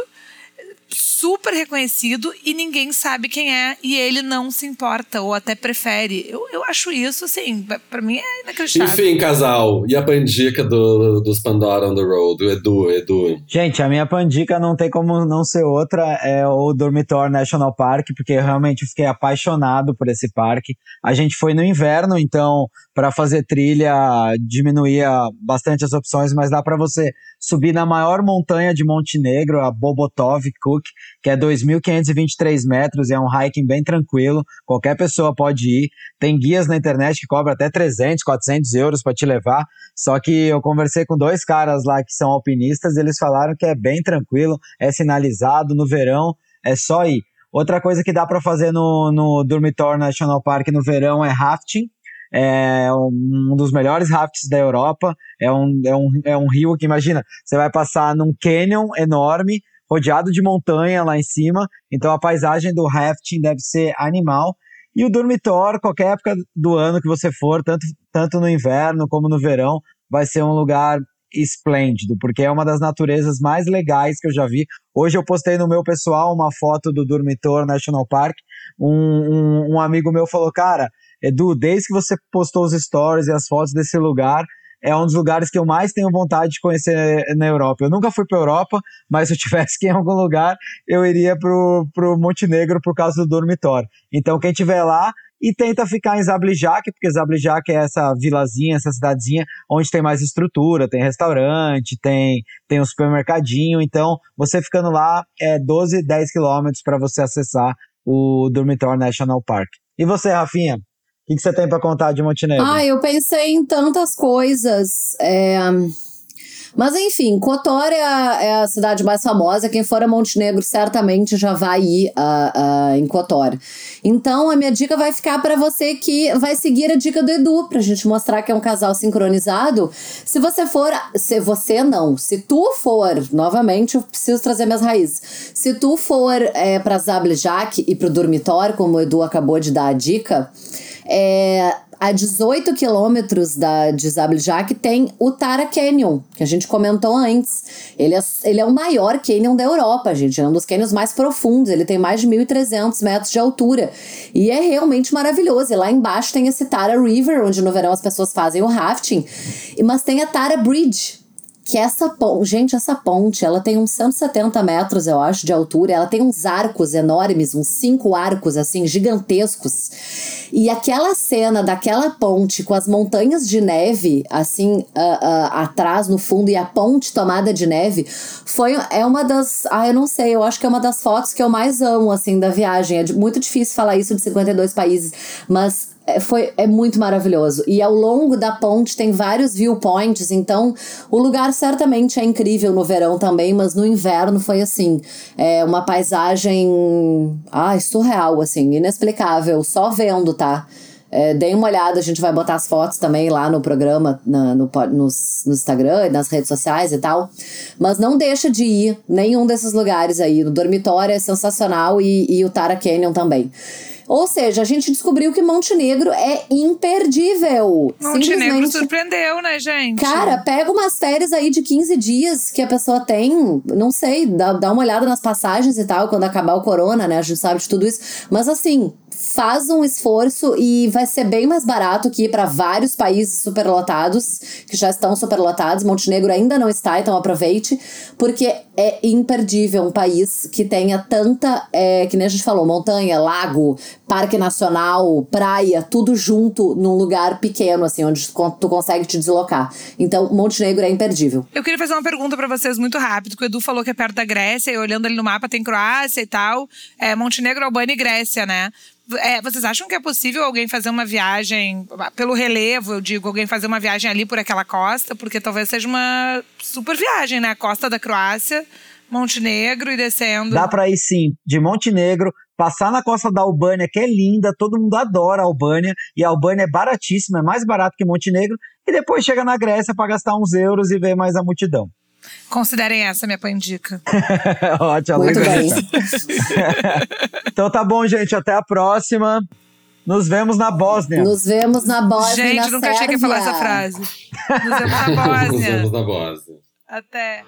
super reconhecido e ninguém sabe quem é e ele não se importa ou até prefere. Eu, eu acho isso, assim, para mim é inacreditável. Enfim, casal, e a pandica do, dos Pandora on the Road, o Edu, Edu? Gente, a minha pandica não tem como não ser outra, é o Dormitor National Park, porque eu realmente fiquei apaixonado por esse parque. A gente foi no inverno, então para fazer trilha diminuía bastante as opções, mas dá para você subir na maior montanha de Montenegro, a Bobotov Cook, que é 2.523 metros, é um hiking bem tranquilo, qualquer pessoa pode ir. Tem guias na internet que cobram até 300, 400 euros para te levar, só que eu conversei com dois caras lá que são alpinistas, eles falaram que é bem tranquilo, é sinalizado, no verão é só ir. Outra coisa que dá para fazer no, no Dormitor National Park no verão é rafting, é um dos melhores rafts da Europa. É um, é um, é um rio que, imagina, você vai passar num canyon enorme, rodeado de montanha lá em cima. Então a paisagem do rafting deve ser animal. E o dormitório, qualquer época do ano que você for, tanto, tanto no inverno como no verão, vai ser um lugar esplêndido, porque é uma das naturezas mais legais que eu já vi. Hoje eu postei no meu pessoal uma foto do Dormitor National Park. Um, um, um amigo meu falou, cara, Edu, desde que você postou os stories e as fotos desse lugar, é um dos lugares que eu mais tenho vontade de conhecer na Europa. Eu nunca fui para Europa, mas se eu tivesse que [LAUGHS] ir em algum lugar, eu iria pro, pro Montenegro por causa do dormitório. Então, quem tiver lá e tenta ficar em Zablijak, porque Zablijak é essa vilazinha, essa cidadezinha onde tem mais estrutura, tem restaurante, tem, tem um supermercadinho. Então, você ficando lá é 12, 10 quilômetros para você acessar o Dormitório National Park. E você, Rafinha? O que, você tem para contar de Montenegro? Ah, eu pensei em tantas coisas. É... Mas enfim, Kotor é a, é a, cidade mais famosa. Quem for a Montenegro certamente já vai ir uh, uh, em Kotor. Então a minha dica vai ficar para você que vai seguir a dica do Edu, pra gente mostrar que é um casal sincronizado. Se você for. Se você não, se tu for, novamente, eu preciso trazer minhas raízes. Se tu for é, pra Zablijak e pro dormitório, como o Edu acabou de dar a dica. É, a 18 quilômetros da de Zabljak tem o Tara Canyon, que a gente comentou antes. Ele é, ele é o maior canyon da Europa, gente. É um dos canyons mais profundos. Ele tem mais de 1.300 metros de altura. E é realmente maravilhoso. E lá embaixo tem esse Tara River, onde no verão as pessoas fazem o rafting. Mas tem a Tara Bridge, que essa ponte, gente, essa ponte, ela tem uns 170 metros, eu acho, de altura, ela tem uns arcos enormes, uns cinco arcos, assim, gigantescos. E aquela cena daquela ponte com as montanhas de neve, assim, uh, uh, atrás, no fundo, e a ponte tomada de neve, foi, é uma das, ah, eu não sei, eu acho que é uma das fotos que eu mais amo, assim, da viagem. É muito difícil falar isso de 52 países, mas é, foi, é muito maravilhoso. E ao longo da ponte tem vários viewpoints, então o lugar certamente é incrível no verão também, mas no inverno foi assim, é uma paisagem, ai, surreal, assim, inexplicável, só vendo, tá? É, deem uma olhada, a gente vai botar as fotos também lá no programa, na, no, no, no Instagram e nas redes sociais e tal. Mas não deixa de ir nenhum desses lugares aí. O dormitório é sensacional e, e o Tara Canyon também. Ou seja, a gente descobriu que Montenegro é imperdível. Montenegro surpreendeu, né, gente? Cara, pega umas férias aí de 15 dias que a pessoa tem, não sei, dá, dá uma olhada nas passagens e tal, quando acabar o corona, né? A gente sabe de tudo isso. Mas assim, faz um esforço e vai ser bem mais barato que ir para vários países superlotados, que já estão superlotados. Montenegro ainda não está, então aproveite, porque é imperdível um país que tenha tanta, é, que nem a gente falou, montanha, lago, parque nacional, praia, tudo junto num lugar pequeno, assim, onde tu consegue te deslocar. Então, Montenegro é imperdível. Eu queria fazer uma pergunta para vocês muito rápido, que o Edu falou que é perto da Grécia, e olhando ali no mapa tem Croácia e tal. É Montenegro, Albânia e Grécia, né? É, vocês acham que é possível alguém fazer uma viagem, pelo relevo, eu digo, alguém fazer uma viagem ali por aquela costa? Porque talvez seja uma super viagem, né? Costa da Croácia Montenegro e descendo. Dá pra ir sim, de Montenegro, passar na costa da Albânia, que é linda, todo mundo adora a Albânia, e a Albânia é baratíssima, é mais barato que Montenegro, e depois chega na Grécia para gastar uns euros e ver mais a multidão. Considerem essa minha pandica. [LAUGHS] Ótimo, Muito bem. [LAUGHS] Então tá bom, gente, até a próxima. Nos vemos na Bósnia. Nos vemos na Bósnia na Gente, nunca achei que ia falar essa Sérvia. frase. Nos vemos na [LAUGHS] Nos Bósnia. vemos na Bósnia. Até.